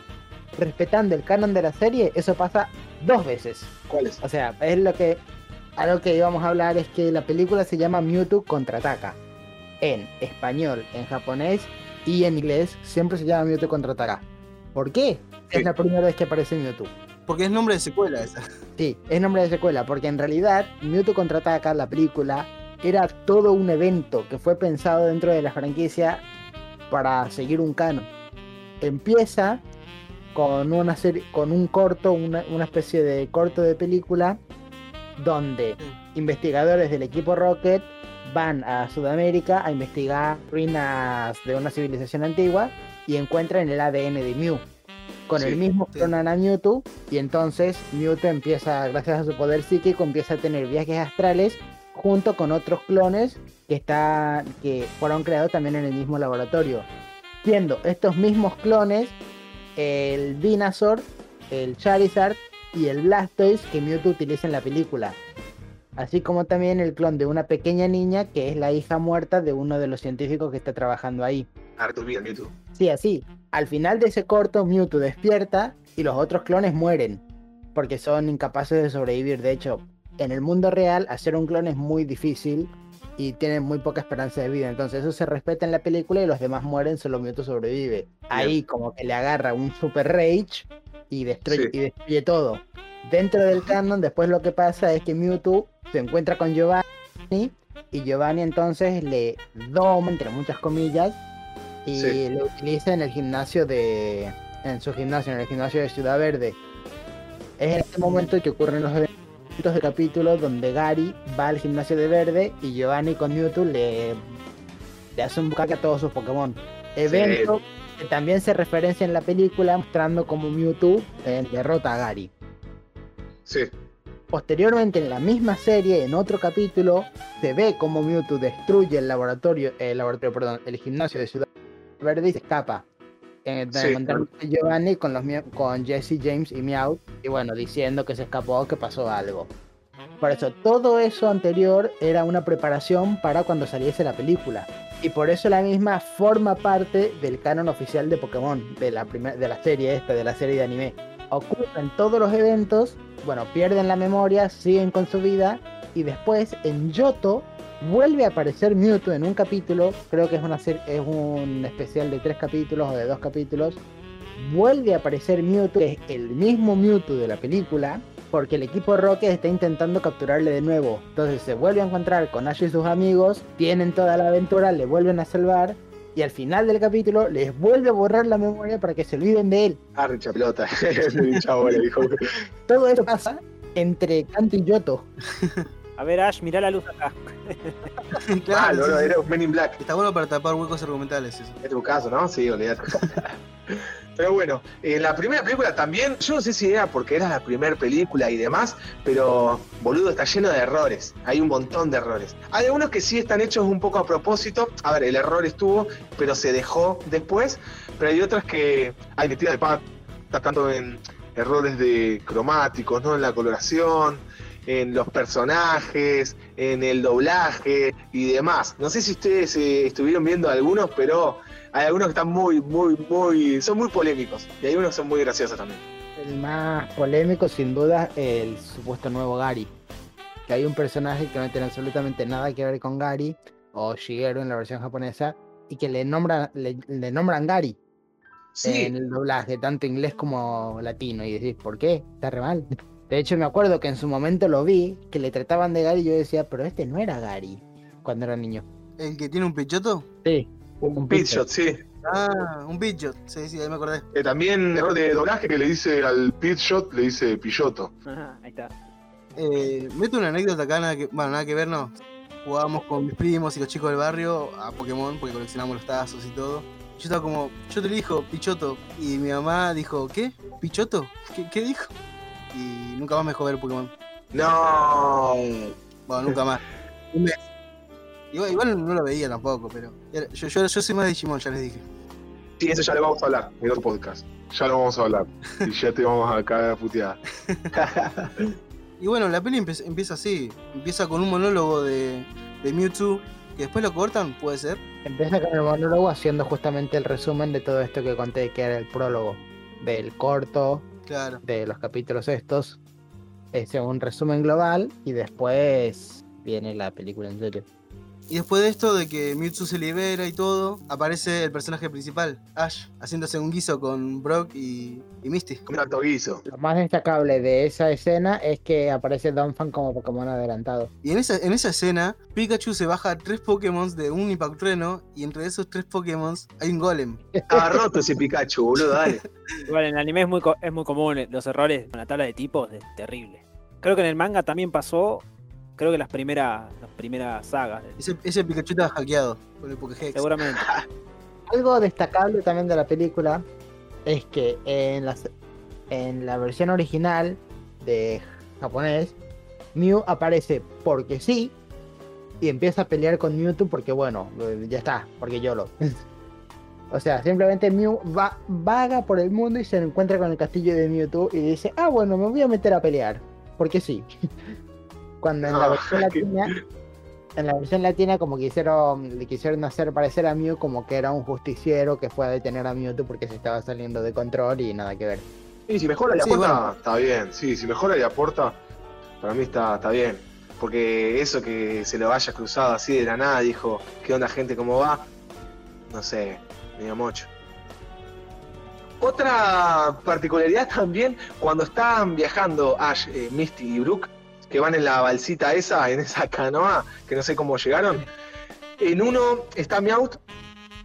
Respetando el canon de la serie, eso pasa dos veces. ¿Cuál es? O sea, es lo que. Algo que íbamos a hablar es que la película se llama Mewtwo contraataca. En español, en japonés y en inglés siempre se llama Mewtwo contraataca. ¿Por qué? Sí. Es la primera vez que aparece Mewtwo. Porque es nombre de secuela esa. Sí, es nombre de secuela, porque en realidad Mewtwo contraataca, la película, era todo un evento que fue pensado dentro de la franquicia para seguir un canon. Empieza con una serie, con un corto, una, una especie de corto de película, donde investigadores del equipo Rocket van a Sudamérica a investigar ruinas de una civilización antigua y encuentran el ADN de Mew. Con Sí, el mismo sí. clonan a Mewtwo y entonces Mewtwo empieza, gracias a su poder psíquico, empieza a tener viajes astrales junto con otros clones que, está, que fueron creados también en el mismo laboratorio. Siendo estos mismos clones el Venusaur, el Charizard y el Blastoise que Mewtwo utiliza en la película. Así como también el clon de una pequeña niña que es la hija muerta de uno de los científicos que está trabajando ahí. Ah, te olvidas, Mewtwo. Sí, así. Al final de ese corto, Mewtwo despierta y los otros clones mueren. Porque son incapaces de sobrevivir. De hecho, en el mundo real, hacer un clon es muy difícil y tienen muy poca esperanza de vida. Entonces, eso se respeta en la película y los demás mueren, solo Mewtwo sobrevive. Ahí, como que le agarra un super rage y destruye, Sí. y destruye todo. Dentro del canon, después lo que pasa es que Mewtwo se encuentra con Giovanni y Giovanni entonces le doma, entre muchas comillas, y Sí. lo utiliza en el gimnasio de. en su gimnasio, en el gimnasio de Ciudad Verde. Es en este momento que ocurren los eventos de capítulo donde Gary va al gimnasio de Verde y Giovanni con Mewtwo le, le hace un bucaque a todos sus Pokémon. Evento que también se referencia en la película mostrando cómo Mewtwo eh, derrota a Gary. Sí. Posteriormente en la misma serie, en otro capítulo, se ve cómo Mewtwo destruye el laboratorio, el laboratorio, perdón, el gimnasio de Ciudad Verde y se escapa. Eh, de Sí. Giovanni con los con Jesse, James y Meow, y bueno, diciendo que se escapó, que pasó algo. Por eso, todo eso anterior era una preparación para cuando saliese la película. Y por eso la misma forma parte del canon oficial de Pokémon, de la, de la serie esta, de la serie de anime. Ocurren todos los eventos, bueno, pierden la memoria, siguen con su vida, y después en Yoto vuelve a aparecer Mewtwo en un capítulo, creo que es, es un especial de tres capítulos o de dos capítulos. Vuelve a aparecer Mewtwo, que es el mismo Mewtwo de la película, porque el equipo Rocket está intentando capturarle de nuevo. Entonces se vuelve a encontrar con Ash y sus amigos, tienen toda la aventura, le vuelven a salvar, y al final del capítulo les vuelve a borrar la memoria para que se olviden de él. Ah, richa pelota. Chavo, le dijo. Todo eso pasa entre Kanto y Yoto. A ver, Ash, mirá la luz acá. Ah, Claro, no, sí, no, sí. era un Men in Black. Está bueno para tapar huecos argumentales eso. Es tu caso, ¿no? Sí, olvidate. Pero bueno, en la primera película también, yo no sé si era porque era la primera película y demás, pero boludo, está lleno de errores. Hay un montón de errores. Hay algunos que sí están hechos un poco a propósito. A ver, el error estuvo, pero se dejó después. Pero hay otras que hay metida de pata, tanto en errores de cromáticos, ¿no? En la coloración, en los personajes, en el doblaje y demás. No sé si ustedes eh, estuvieron viendo algunos, pero hay algunos que están muy, muy, muy, son muy polémicos. Y hay unos que son muy graciosos también. El más polémico, sin duda, el supuesto nuevo Gary. Que hay un personaje que no tiene absolutamente nada que ver con Gary, o Shigeru en la versión japonesa, y que le nombran, le, le nombran Gary Sí, en el doblaje, tanto inglés como latino. Y decís, ¿por qué? Está re mal. De hecho, me acuerdo que en su momento lo vi, que le trataban de Gary, y yo decía, pero este no era Gary cuando era niño. ¿El que tiene un pichoto? Sí, un pitshot, sí. Ah, un pichot. Sí, sí, ahí me acordé. Eh, también error de doblaje que le dice al pitshot, le dice pilloto. Ajá, ahí está. Eh, meto una anécdota acá, nada que, bueno, nada que ver, no. Jugábamos con mis primos y los chicos del barrio a Pokémon porque coleccionamos los tazos y todo. Yo estaba como, yo te elijo, Pichoto. Y mi mamá dijo, ¿qué? ¿Pichoto? ¿Qué, qué dijo? Y nunca más me dejó ver Pokémon. No. Bueno, nunca más. Un mes. Igual, igual no lo veía tampoco, pero. yo, yo, yo soy más de Digimon, ya les dije. Sí, eso ya lo vamos a hablar en otro podcast. Ya lo vamos a hablar. Y ya te vamos a caer a putear. Y bueno, la peli empe- empieza así. Empieza con un monólogo de, de Mewtwo, que después lo cortan, puede ser. Empieza con el monólogo haciendo justamente el resumen de todo esto que conté, que era el prólogo del corto, Claro. de los capítulos estos. Es un resumen global y después viene la película en serio. Y después de esto, de que Mewtwo se libera y todo, aparece el personaje principal, Ash, haciéndose un guiso con Brock y, y Misty. Un alto guiso. Lo más destacable de esa escena es que aparece Donphan como Pokémon adelantado. Y en esa, en esa escena, Pikachu se baja tres Pokémon de un Impactrueno y entre esos tres Pokémon hay un Golem. Estaba roto ese Pikachu, boludo, dale. Igual en el anime es muy, es muy común los errores con la tabla de tipos, es terrible. Creo que en el manga también pasó, creo que las primeras, las primeras sagas, Ese, ese Pikachu estaba hackeado con el Pokéhex. seguramente. Algo destacable también de la película es que en la, en la versión original de japonés, Mew aparece porque sí y empieza a pelear con Mewtwo porque bueno, eh, ya está, porque yo lo. O sea, simplemente Mew va, vaga por el mundo y se encuentra con el castillo de Mewtwo y dice, ah bueno, me voy a meter a pelear, porque sí. Cuando en la Ah, versión latina, en la versión latina como quisieron, le quisieron hacer parecer a Mew como que era un justiciero que fue a detener a Mewtwo porque se estaba saliendo de control y nada que ver. Y si mejora y Sí, aporta, bueno. está bien. Sí, si mejora y aporta, para mí está, está bien. Porque eso que se lo vaya cruzado así de la nada, dijo, ¿qué onda gente, cómo va? No sé, medio mocho. Otra particularidad también, cuando están viajando Ash, eh, Misty y Brooke, que van en la balsita esa, en esa canoa, que no sé cómo llegaron, en uno está Meowth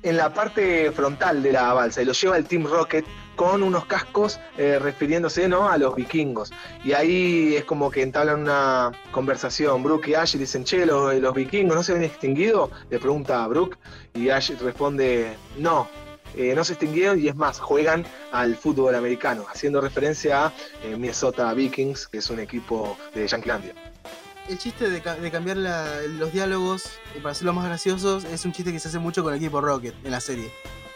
en la parte frontal de la balsa y lo lleva el Team Rocket con unos cascos eh, refiriéndose ¿no? a los vikingos. Y ahí es como que entablan una conversación. Brooke y Ash dicen, che, los, los vikingos no se habían extinguido. Le pregunta a Brooke y Ash responde, no. Eh, no se extinguieron y es más, juegan al fútbol americano, haciendo referencia a eh, Minnesota Vikings, que es un equipo de Yanquilandia. El chiste de, ca- de cambiar la- los diálogos para hacerlos más graciosos es un chiste que se hace mucho con el equipo Rocket en la serie.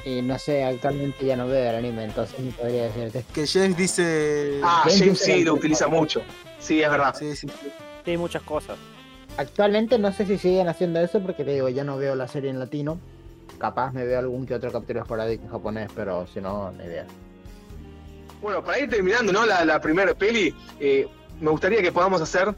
Y no sé, actualmente ya no veo el anime, entonces no podría decirte. Que James dice. Ah, James sí lo utiliza mucho. Sí, es verdad. Sí, muchas cosas. Actualmente no sé si siguen haciendo eso porque te digo, ya no veo la serie en latino. Capaz me veo algún que otro capítulo esporádico en japonés, pero si no, ni idea. Bueno, para ir terminando, ¿no? La, la primera peli, eh, me gustaría que podamos hacer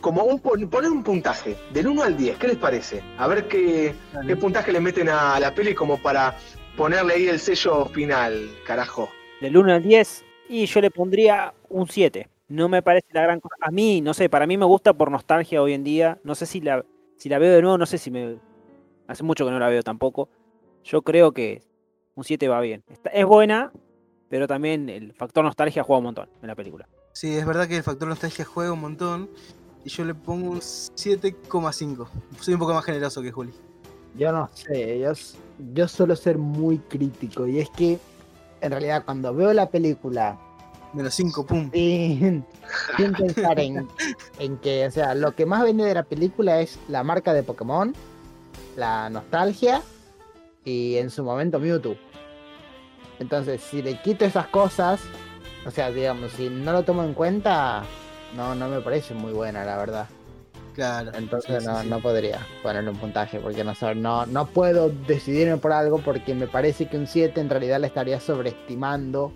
como un pon- poner un puntaje del 1 al 10. ¿Qué les parece? A ver qué, qué puntaje le meten a la peli como para ponerle ahí el sello final, carajo. Del 1 al 10, y yo le pondría un 7. No me parece la gran cosa. A mí, no sé, para mí me gusta por nostalgia hoy en día. No sé si la, si la veo de nuevo, no sé si me. Hace mucho que no la veo tampoco. Yo creo que un 7 va bien. Está- es buena, pero también el factor nostalgia juega un montón en la película. Sí, es verdad que el factor nostalgia juega un montón. Y yo le pongo un 7,5. Soy un poco más generoso que Juli. Yo no sé, yo, yo suelo ser muy crítico y es que en realidad cuando veo la película Menos 5, pum. sin, sin pensar en, en que, o sea, lo que más vende de la película es la marca de Pokémon, la nostalgia y en su momento Mewtwo. Entonces, si le quito esas cosas, o sea, digamos, si no lo tomo en cuenta, no, no me parece muy buena, la verdad. Claro. Entonces sí, no, sí. no podría ponerle un puntaje porque no, no, no puedo decidirme por algo porque me parece que un 7 en realidad le estaría sobreestimando,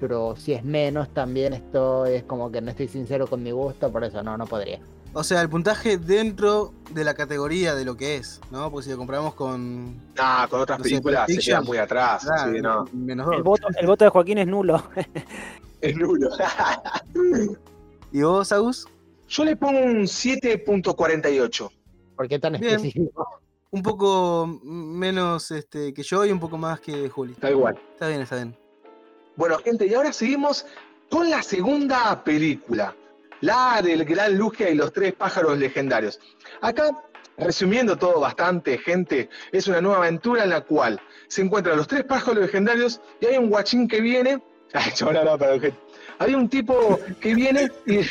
pero si es menos también esto es como que no estoy sincero con mi gusto, por eso no, no podría. O sea, el puntaje dentro de la categoría de lo que es, ¿no? Porque si lo comparamos con. Ah, con otras No sé, películas se queda muy atrás. no. Menos El 2. voto, el voto de Joaquín es nulo. Es nulo. ¿Y vos, Agus? Yo le pongo un 7.48. ¿Por qué tan Bien. específico? Un poco menos este, que yo y un poco más que Juli. Está igual. Está bien, está bien. Bueno, gente, y ahora seguimos con la segunda película, la del Gran Lugia y los tres pájaros legendarios. Acá, resumiendo todo bastante, gente, es una nueva aventura en la cual se encuentran los tres pájaros legendarios y hay un guachín que viene. Hay un tipo que viene y.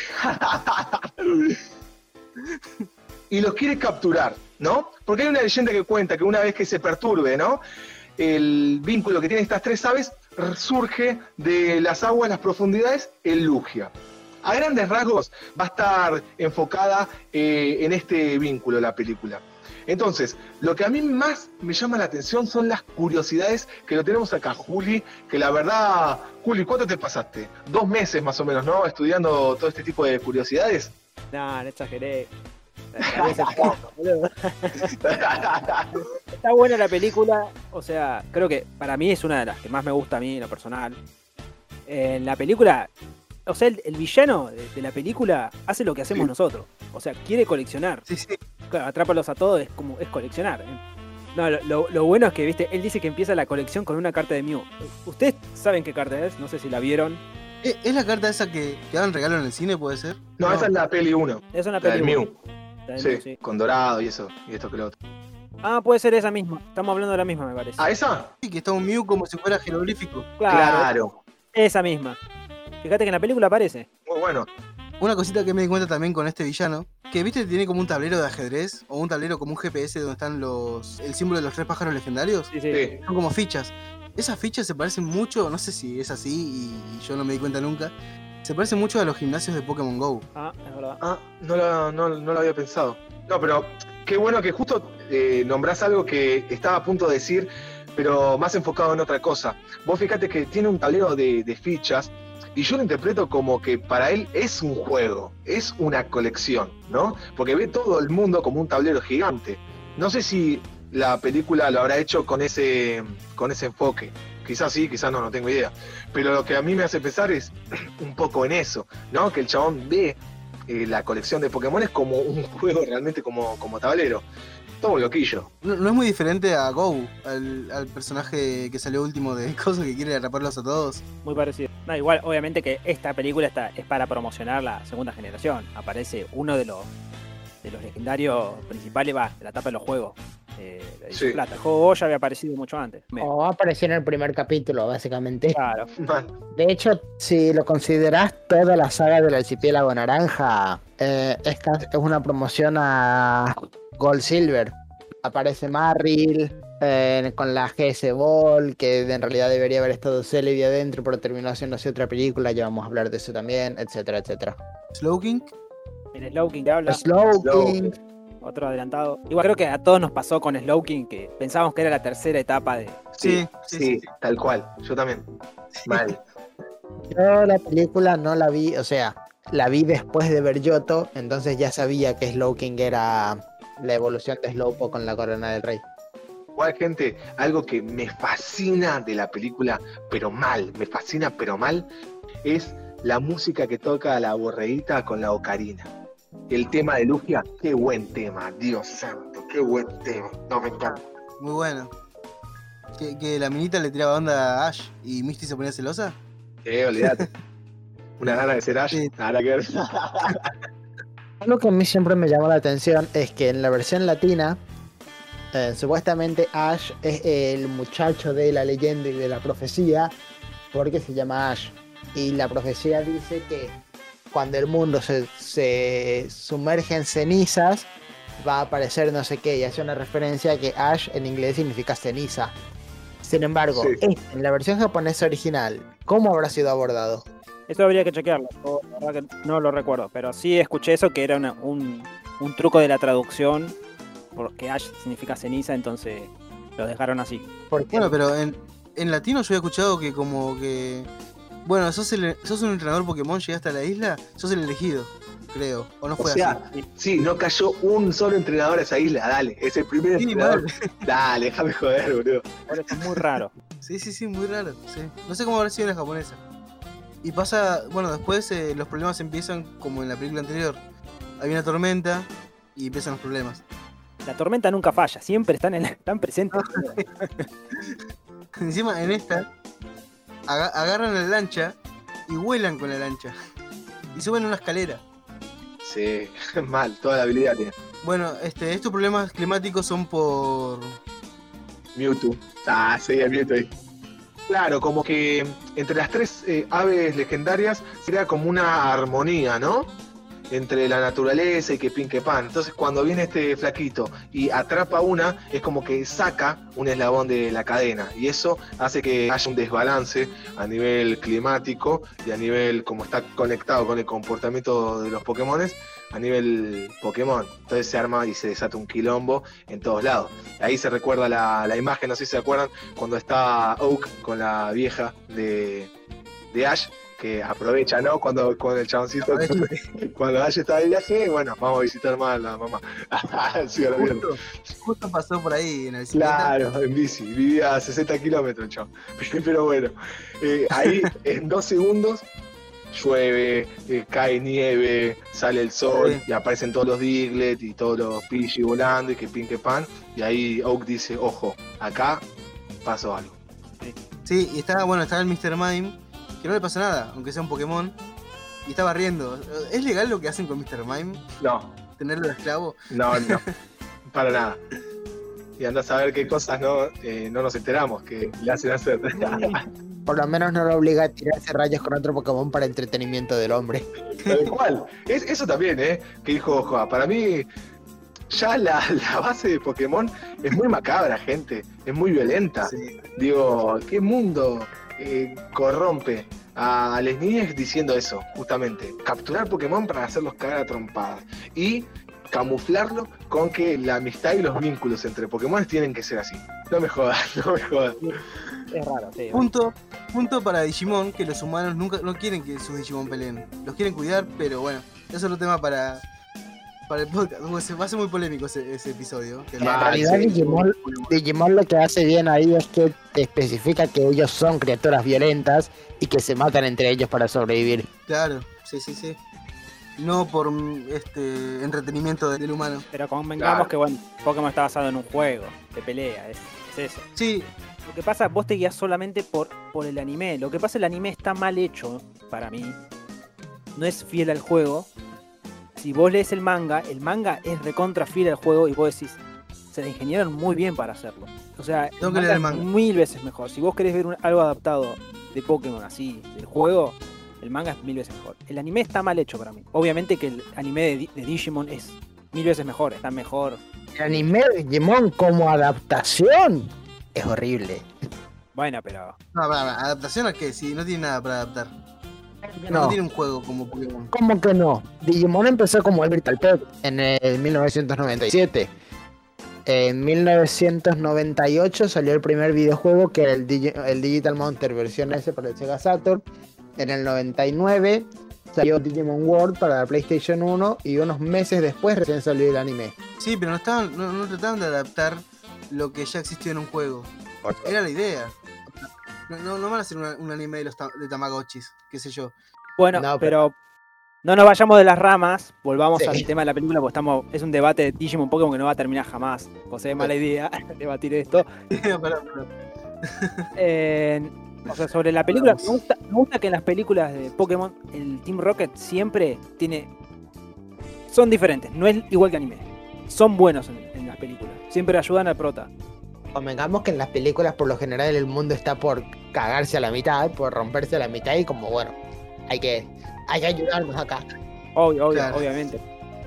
y los quiere capturar, ¿no? Porque hay una leyenda que cuenta que una vez que se perturbe, ¿no? El vínculo que tienen estas tres aves surge de las aguas, las profundidades, el Lugia. A grandes rasgos va a estar enfocada eh, en este vínculo la película. Entonces, lo que a mí más me llama la atención son las curiosidades que lo tenemos acá, Juli, que la verdad, Juli, ¿cuánto te pasaste? Dos meses más o menos, ¿no? Estudiando todo este tipo de curiosidades. No, no exageré. Está buena la película, o sea, creo que para mí es una de las que más me gusta a mí en lo personal. En la película, o sea, el, el villano de, de la película hace lo que hacemos Sí. nosotros. O sea, quiere coleccionar. Sí, sí. Claro, atrápalos a todos es como es coleccionar. No, lo, lo- lo bueno es que, viste, él dice que empieza la colección con una carta de Mew. Ustedes saben qué carta es, no sé si la vieron. ¿Es es la carta esa que, que dan regalo en el cine, puede ser? No, esa es la peli 1, Es una la. La del Sí, Mew, sí. con dorado y eso, y esto que lo otro. Ah, puede ser esa misma. Estamos hablando de la misma, me parece. ¿Ah, esa? Sí, que está un Mew como si fuera jeroglífico. claro, Claro. esa misma. Fíjate que en la película aparece. Muy bueno. Una cosita que me di cuenta también con este villano, que viste tiene como un tablero de ajedrez, o un tablero como un GPS donde están los el símbolo de los tres pájaros legendarios. Sí, sí. Sí. Son como fichas. Esas fichas se parecen mucho, no sé si es así y yo no me di cuenta nunca, Se parece mucho a los gimnasios de Pokémon Go. Ah, es verdad. Ah, no lo, no, no lo había pensado. No, pero qué bueno que justo eh, nombrás algo que estaba a punto de decir, pero más enfocado en otra cosa. Vos fíjate que tiene un tablero de, de fichas y yo lo interpreto como que para él es un juego, es una colección, ¿no? Porque ve todo el mundo como un tablero gigante. No sé si la película lo habrá hecho con ese, con ese enfoque. Quizás sí, quizás no, no tengo idea. Pero lo que a mí me hace pensar es un poco en eso, ¿no? Que el chabón ve eh, la colección de Pokémon como un juego realmente como, como tablero. Todo loquillo. No, no es muy diferente a Go, al, al personaje que salió último de Coso que quiere atraparlos a todos. Muy parecido. No, igual, obviamente que esta película está, es para promocionar la segunda generación. Aparece uno de los de los legendarios principales, va, de la etapa de los juegos. Eh, Sí. plata. El juego ya había aparecido mucho antes. O apareció en el primer capítulo, básicamente. Claro. De hecho, si lo considerás toda la saga del archipiélago naranja, eh, es, ca- es una promoción a Gold Silver. Aparece Marril eh, con la GS Ball, que en realidad debería haber estado Celebi adentro, pero terminó haciéndose otra película, ya vamos a hablar de eso también, etcétera, etcétera. Slowking, El Slowking que habla, Slowking, otro adelantado. Igual creo que a todos nos pasó con Slowking que pensábamos que era la tercera etapa de. sí, Sí, sí, sí. tal cual. Yo también. Mal. yo la película no la vi, o sea, la vi después de ver Yoto, entonces ya sabía que Slowking era la evolución de Slowpoke con la corona del rey. Igual, gente, algo que me fascina de la película, pero mal, me fascina, pero mal, es la música que toca la borreguita con la ocarina. El tema de Lugia, qué buen tema, Dios santo, qué buen tema. No, me encanta. Muy bueno. Que, que la minita le tiraba onda a Ash y Misty se ponía celosa. Eh, olvídate. Una gana de ser Ash, Sí. nada que ver. Algo que a mí siempre me llamó la atención es que en la versión latina, eh, supuestamente Ash es el muchacho de la leyenda y de la profecía, porque se llama Ash. Y la profecía dice que cuando el mundo se, se sumerge en cenizas, va a aparecer no sé qué, y hace una referencia a que Ash en inglés significa ceniza. Sin embargo, Sí. en la versión japonesa original, ¿cómo habrá sido abordado? Eso habría que chequearlo. yo la verdad que no lo recuerdo. Pero sí escuché eso que era una- un, un truco de la traducción. Porque Ash significa ceniza, entonces lo dejaron así. Bueno, pero en, en latino yo he escuchado que como que... Bueno, sos, el, sos un entrenador Pokémon, llegaste a la isla, sos el elegido, creo. O no O fue sea, sí, no cayó un solo entrenador a esa isla, dale. Es el primer así. Sí, entrenador. Dale, déjame joder, boludo. Eso es muy raro. Sí, sí, sí, muy raro. sí. No sé cómo habrá sido en la japonesa. Y pasa, bueno, después eh, los problemas empiezan como en la película anterior. Hay una tormenta y empiezan los problemas. La tormenta nunca falla, siempre están, en, están presentes. Encima, en esta, aga- agarran la lancha y vuelan con la lancha. Y suben una escalera. Sí, mal, toda la habilidad tiene. Bueno, este, estos problemas climáticos son por... Mewtwo. Ah, sí, el Mewtwo ahí. Claro, como que entre las tres eh, aves legendarias sería como una armonía, ¿no? Entre la naturaleza y que pin que pan. Entonces, cuando viene este flaquito y atrapa una, es como que saca un eslabón de la cadena. Y eso hace que haya un desbalance a nivel climático y a nivel, como está conectado con el comportamiento de los Pokémones, a nivel Pokémon. Entonces se arma y se desata un quilombo en todos lados. Ahí se recuerda la, la imagen, no sé si se acuerdan, cuando está Oak con la vieja de, de Ash, que aprovecha, ¿no? Cuando, cuando el chaboncito, cuando Ash está de viaje, bueno, vamos a visitar más a la mamá. Sí, a. Justo, justo pasó por ahí en el. Claro, en bici, vivía a 60 kilómetros, chavo. Pero bueno, eh, ahí en dos segundos llueve, eh, cae nieve, sale el sol Sí. y aparecen todos los Diglett y todos los Pidgey volando y que pin que pan. Y ahí Oak dice, ojo, acá pasó algo. Sí, y estaba, bueno, estaba el Mr. Mime, que no le pasa nada, aunque sea un Pokémon. Y estaba riendo. ¿Es legal lo que hacen con Mr. Mime? No, ¿Tenerlo de esclavo? no, no, para nada. Y anda a saber qué cosas no, eh, no nos enteramos que le hacen hacer. Por lo menos no lo obliga a tirarse rayos con otro Pokémon para entretenimiento del hombre. Tal cual. Es, eso también, ¿eh? Que dijo Joa. Para mí, ya la, la base de Pokémon es muy macabra, gente. Es muy violenta. Sí. Digo, ¿qué mundo eh, corrompe a las niñas diciendo eso, justamente. Capturar Pokémon para hacerlos caer a trompadas. Y camuflarlo con que la amistad y los vínculos entre Pokémon tienen que ser así. No me jodas, no me jodas. Es raro, sí. Punto, punto para Digimon, que los humanos nunca no quieren que sus Digimon peleen. Los quieren cuidar, pero bueno, eso es otro tema para, para el podcast. Va a ser muy polémico ese, ese episodio. En la- realidad sí, Digimon- Digimon lo que hace bien ahí es que te especifica que ellos son criaturas violentas y que se matan entre ellos para sobrevivir. Claro, sí, sí, sí. No por mm, este entretenimiento del humano. Pero convengamos Claro. que bueno, Pokémon está basado en un juego de pelea, es, es eso. Sí, Lo que pasa, vos te guías solamente por, por el anime. Lo que pasa, el anime está mal hecho para mí. No es fiel al juego. Si vos lees el manga, el manga es recontra fiel al juego y vos decís, se la ingeniaron muy bien para hacerlo. O sea, el es mil veces mejor. Si vos querés ver un- algo adaptado de Pokémon así, del juego, el manga es mil veces mejor. El anime está mal hecho para mí. Obviamente que el anime de, de Digimon es mil veces mejor, está mejor. El anime de Digimon como adaptación es horrible. Bueno, pero no, para, para, ¿adaptación a qué? Si no tiene nada para adaptar. No, No, tiene un juego como Pokémon. ¿cómo que no? Digimon empezó como el Virtual Pet en el 1997. En 1998 salió el primer videojuego que era el, Digi- el Digital Monster versión S para el Sega Saturn. En el 99 salió Digimon World para la PlayStation 1 y unos meses después recién salió el anime. Sí, pero no, estaban, no, no trataban de adaptar lo que ya existió en un juego. Era la idea. No, no, no van a hacer una- un anime de los ta- de Tamagotchis, qué sé yo. Bueno, No, pero no nos vayamos de las ramas, volvamos Sí. al tema de la película, porque estamos, es un debate de Digimon Pokémon que no va a terminar jamás. José, es mala idea debatir esto. Pará, pará. Eh, o sea, sobre la película, me gusta, me gusta que en las películas de Pokémon el Team Rocket siempre tiene... Son diferentes, no es igual que anime. Son buenos en, en las películas, siempre ayudan al prota. Convengamos que en las películas por lo general el mundo está por cagarse a la mitad, por romperse a la mitad y como bueno, hay que, hay que ayudarnos acá. Obvio, obvio, Claro. obviamente.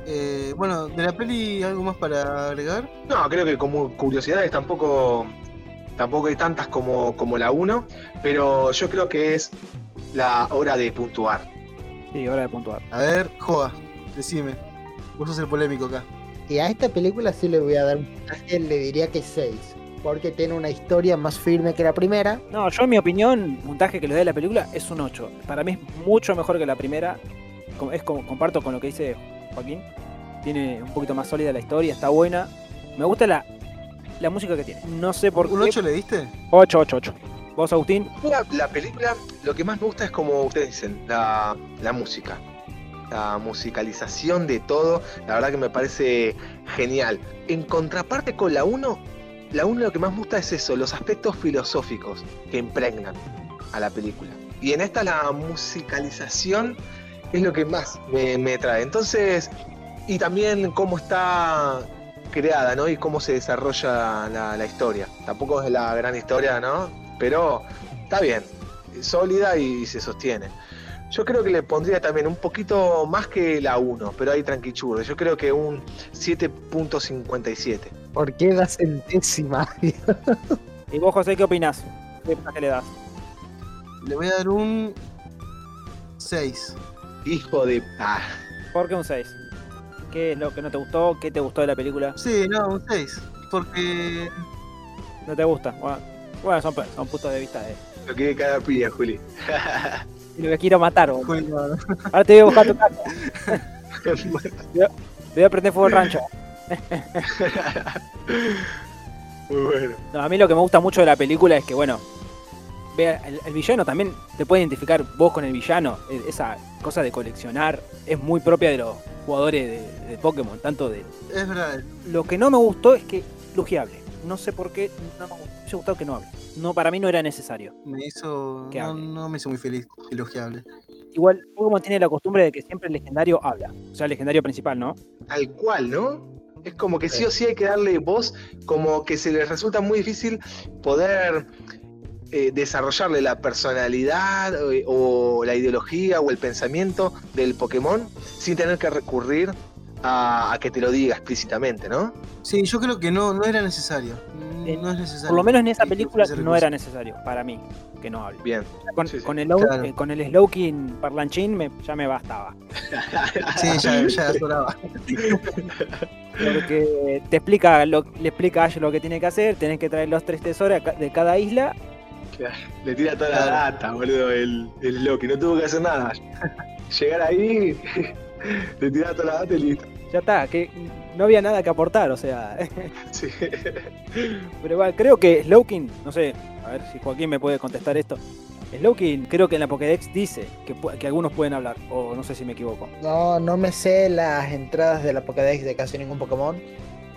Eh, bueno, de la peli, ¿algo más para agregar? No, creo que como curiosidades tampoco, tampoco hay tantas como, como la 1, pero yo creo que es la hora de puntuar. Sí, hora de puntuar. A ver, Joa, decime. Vos sos el polémico acá. Y a esta película sí le voy a dar un puntaje, le diría que 6, porque tiene una historia más firme que la primera. No, yo en mi opinión, el puntaje que le doy a la película es un 8. Para mí es mucho mejor que la primera. Es como, comparto con lo que dice Joaquín. Tiene un poquito más sólida la historia, está buena. Me gusta la, la música que tiene. No sé por ¿Un qué. 8 le diste? 8, 8, 8. ¿Vos, Agustín? La, la película, lo que más me gusta es como ustedes dicen, la, la música. La musicalización de todo, la verdad que me parece genial. En contraparte con la 1, la 1 lo que más me gusta es eso, los aspectos filosóficos que impregnan a la película. Y en esta la musicalización es lo que más me, me trae. Entonces, y también cómo está creada, ¿no? Y cómo se desarrolla la, la historia. Tampoco es la gran historia, ¿no? Pero está bien, sólida y se sostiene. Yo creo que le pondría también un poquito más que la 1, pero ahí tranquichurro. Yo creo que un 7.57. ¿Por qué la centésima? ¿Y vos, José, qué opinás? ¿Qué puntaje le das? Le voy a dar un 6. Hijo de... Ah, ¿Por qué un 6? ¿Qué es lo que no te gustó? ¿Qué te gustó de la película? Sí, no, un 6. Porque. ¿No te gusta? Bueno, bueno, son, son puntos de vista de... lo que cada pilla, Juli. Y lo que quiero matar. Ahora te voy a buscar tu casa. Te voy a prender fuego rancho. Muy bueno. No, a mí lo que me gusta mucho de la película es que, bueno, vea, el, el villano también te puede identificar vos con el villano. E- Esa cosa de coleccionar es muy propia de los jugadores de, de Pokémon, tanto de... Es verdad. Lo que no me gustó es que Luigi hable. No sé por qué, no me gu- me hubiese gustado que no hable. No, para mí no era necesario. Me hizo. Que No, me hizo muy feliz elogiable. Igual, Pokémon tiene la costumbre de que siempre el legendario habla. O sea, el legendario principal, ¿no? Tal cual, ¿no? Es como que sí o sí hay que darle voz, como que se les resulta muy difícil poder eh, desarrollarle la personalidad eh, o la ideología o el pensamiento del Pokémon sin tener que recurrir a, a que te lo diga explícitamente, ¿no? Sí, yo creo que no, no era necesario. En- No es necesario. Por lo menos en esa película no era necesario, para mí, que no hable. Bien. Con, Sí, sí. con el, Claro. eh, con el Slowking parlanchín me- ya me bastaba. Sí, ya, ya sobraba. Porque te explica lo, le explica a Ash lo que tiene que hacer, tenés que traer los tres tesoros de cada isla. Le tira toda la data, boludo, el, el Loki. No tuvo que hacer nada. Llegar ahí, le tira toda la data y listo. Ya está, que no había nada que aportar, o sea. Sí. Pero igual, creo que Slowking, no sé, a ver si Joaquín me puede contestar esto. Slowking creo que en la Pokédex dice que, que algunos pueden hablar, o no sé si me equivoco. No, no me sé las entradas de la Pokédex de casi ningún Pokémon.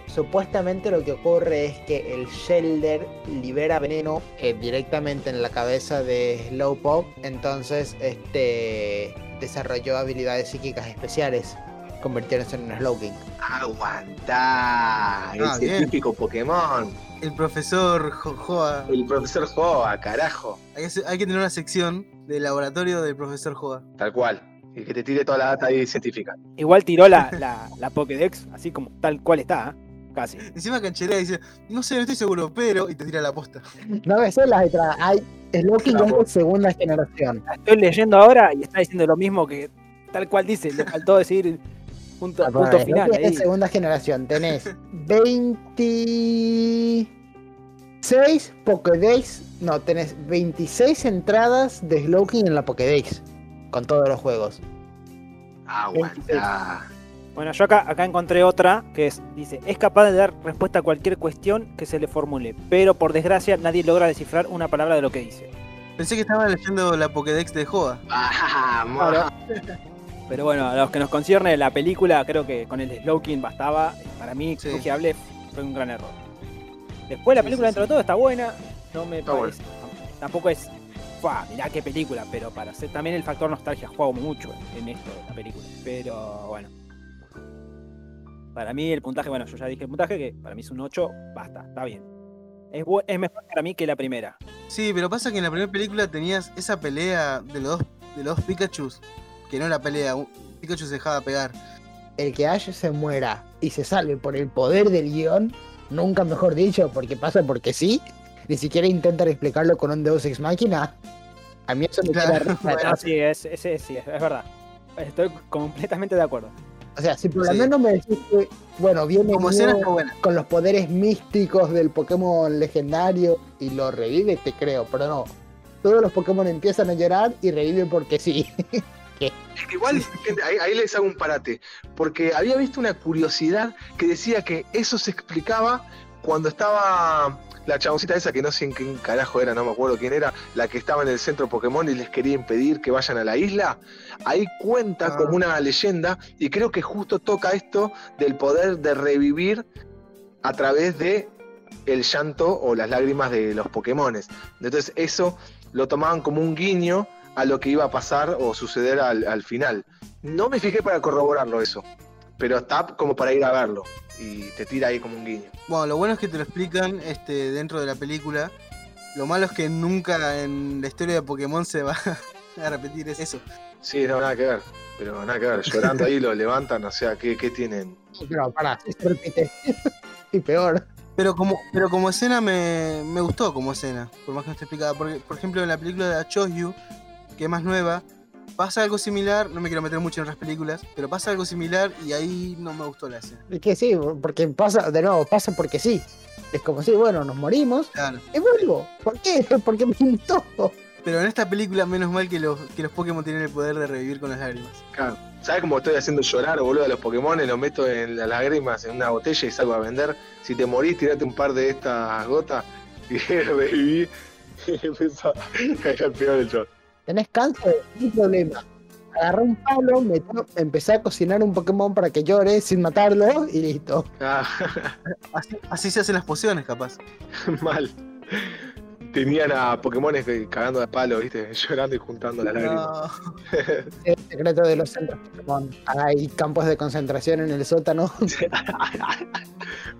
Supuestamente lo que ocurre es que el Shelder libera veneno eh, directamente en la cabeza de Slowpoke, entonces este desarrolló habilidades psíquicas especiales, convirtiéndose en un Slowking. Aguantá. ese bien. típico Pokémon. El profesor Jo- Joa. El profesor Joa, carajo. Hay que, hay que tener una sección del laboratorio del profesor Joa. Tal cual. Y que te tire toda la data ahí científica. Igual tiró la, la, la Pokédex, así como tal cual está, ¿eh? casi. Encima cancherea y dice, no sé, no estoy seguro, pero. Y te tira la posta. No me las entradas, hay Slowking La es de voz. segunda generación. La estoy leyendo ahora y está diciendo lo mismo que tal cual dice, le faltó decir punto, Ah, punto final. Es segunda generación, tenés 26 Pokédex, no, tenés 26 entradas de Slowking en la Pokédex, con todos los juegos. Aguantá. Bueno, yo acá, acá encontré otra que es, dice, es capaz de dar respuesta a cualquier cuestión que se le formule, pero por desgracia nadie logra descifrar una palabra de lo que dice. Pensé que estaba leyendo la Pokédex de Joa. Vamos. Claro. Pero bueno, a los que nos concierne la película, creo que con el Slowking bastaba. y Para mí, Sí. que hablé fue un gran error. Después la Sí, película sí, dentro de sí. todo está buena, no me Está parece. Tampoco es, ¡fua! mirá qué película, pero para hacer también el factor nostalgia juega mucho en esto de la película. Pero bueno. Para mí el puntaje, bueno, yo ya dije el puntaje que para mí es un 8, basta, está bien. Es, es mejor para mí que la primera. Sí, pero pasa que en la primera película tenías esa pelea de los dos, de los dos Pikachus. Que no era pelea, un- Pikachu se dejaba pegar. El que Ash se muera y se salve por el poder del guion, nunca mejor dicho, porque pasa porque sí, ni siquiera intentan explicarlo con un Deus Ex Máquina. A mí eso me Claro, queda bueno. Sí, es, es, es- sí, es, es verdad. Estoy completamente de acuerdo. O sea, si por lo Sí. menos me decís que, bueno, viene Como con los poderes místicos del Pokémon legendario y lo revive, te creo, pero no. Todos los Pokémon empiezan a llorar y reviven porque sí. Igual, gente, ahí, ahí les hago un parate, porque había visto una curiosidad que decía que eso se explicaba cuando estaba la chaboncita esa, que no sé en qué carajo era, no me acuerdo quién era, la que estaba en el centro Pokémon y les quería impedir que vayan a la isla. Ahí cuenta Ah. como una leyenda y creo que justo toca esto del poder de revivir a través de el llanto o las lágrimas de los Pokémones. Entonces eso lo tomaban como un guiño a lo que iba a pasar o suceder al, al final. No me fijé para corroborarlo eso, pero está como para ir a verlo y te tira ahí como un guiño. Bueno, lo bueno es que te lo explican este, dentro de la película. Lo malo es que nunca en la historia de Pokémon se va a repetir eso. Sí, no, nada que ver, pero nada que ver. Llorando ahí lo levantan, o sea, ¿qué, qué tienen? Para, si se repite. y peor. Pero como, pero como escena me, me gustó como escena, por más que no esté explicada. Porque, por ejemplo, en la película de A Chose You, que es más nueva, pasa algo similar, no me quiero meter mucho en otras películas, pero pasa algo similar y ahí no me gustó la escena. Es que sí, porque pasa, de nuevo, pasa porque sí. Es como si, bueno, nos morimos Claro. y vuelvo. ¿Por qué? Porque me gustó. Pero en esta película, menos mal que los, que los Pokémon tienen el poder de revivir con las lágrimas. Claro. ¿Sabes cómo estoy haciendo llorar, boludo, a los Pokémon? Los meto en las lágrimas en una botella y salgo a vender. Si te morís, tirate un par de estas gotas y reviví. Y empezó a caer al peor del shot. Tenés cáncer, no hay problema. Agarré un palo, metí- empecé a cocinar un Pokémon para que llore sin matarlo y listo. Ah, Así, así se hacen las pociones, capaz. mal. Tenían a Pokémones cagando de palo, ¿viste? Llorando y juntando las lágrimas. No. El secreto de los centros Pokémon. Hay campos de concentración en el sótano.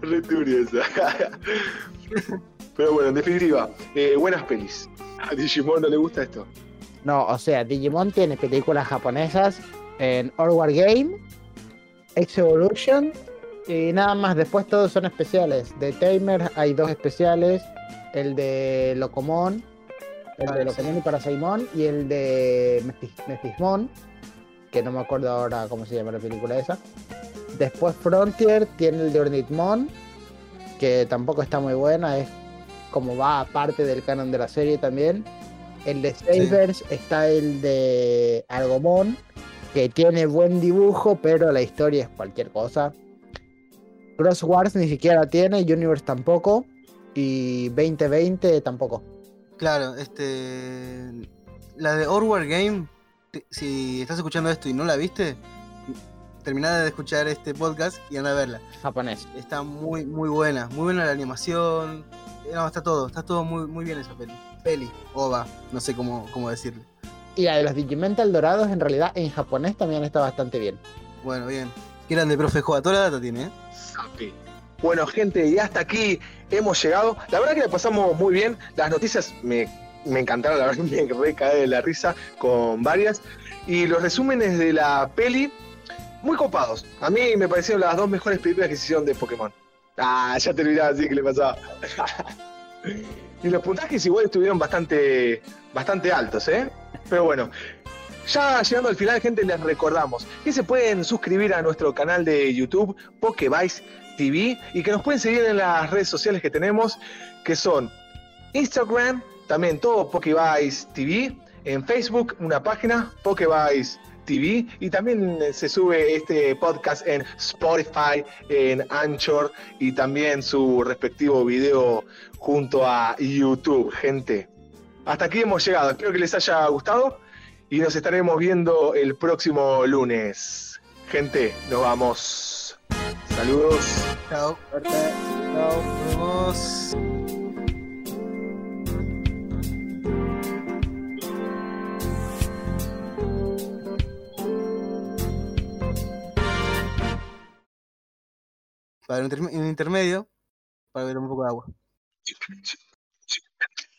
Re turbio esa. Pero bueno, en definitiva, eh, buenas pelis. A Digimon no le gusta esto. No, o sea, Digimon tiene películas japonesas en All War Game, X Evolution Y nada más, después todos son especiales. De Tamer hay dos especiales. El de Locomon, el de. Locomon y Parasaimon, y el de Mefismon, que no me acuerdo ahora cómo se llama la película esa. Después Frontier tiene el de Ornithmon, que tampoco está muy buena, es como va aparte del canon de la serie también. El de Sabers está el de Argomon, que tiene buen dibujo, pero la historia es cualquier cosa. Cross Wars ni siquiera tiene, Universe tampoco, y 2020 tampoco. Claro, este. La de Orwar Game, si estás escuchando esto y no la viste, terminá de escuchar este podcast y anda a verla. Japonés. Está muy, muy buena, muy buena la animación. No, está todo, está todo muy, muy bien esa peli. Peli, ova, no sé cómo, cómo decirle. Y la de los Digimental dorados, en realidad, en japonés también está bastante bien. Bueno, bien. Qué grande, profe Joa, toda la data tiene, ¿eh? Sapi. Bueno, gente, y hasta aquí hemos llegado. La verdad que la pasamos muy bien. Las noticias me, me encantaron, la verdad que me recae de la risa con varias. Y los resúmenes de la peli, muy copados. A mí me parecieron las dos mejores películas que se hicieron de Pokémon. Ah, ya te olvidaba así que le pasaba. y los puntajes igual estuvieron bastante, bastante altos, ¿eh? Pero bueno, ya llegando al final, gente, les recordamos que se pueden suscribir a nuestro canal de YouTube, Pokevice TV, y que nos pueden seguir en las redes sociales que tenemos, que son Instagram, también todo Pokevice TV, en Facebook una página, Pokevice TV, y también se sube este podcast en Spotify, en Anchor, y también su respectivo video junto a YouTube, gente. Hasta aquí hemos llegado, espero que les haya gustado y nos estaremos viendo el próximo lunes. Gente, nos vamos. Saludos. Chao. Chao. Nos vemos. Para un intermedio, para beber un poco de agua.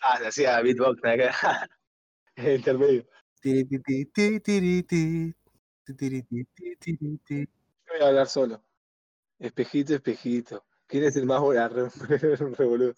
Ah, se hacía beatbox acá. Intermedio. Voy a hablar solo. Espejito, espejito. ¿Quién es el más voraz? Re, re boludo.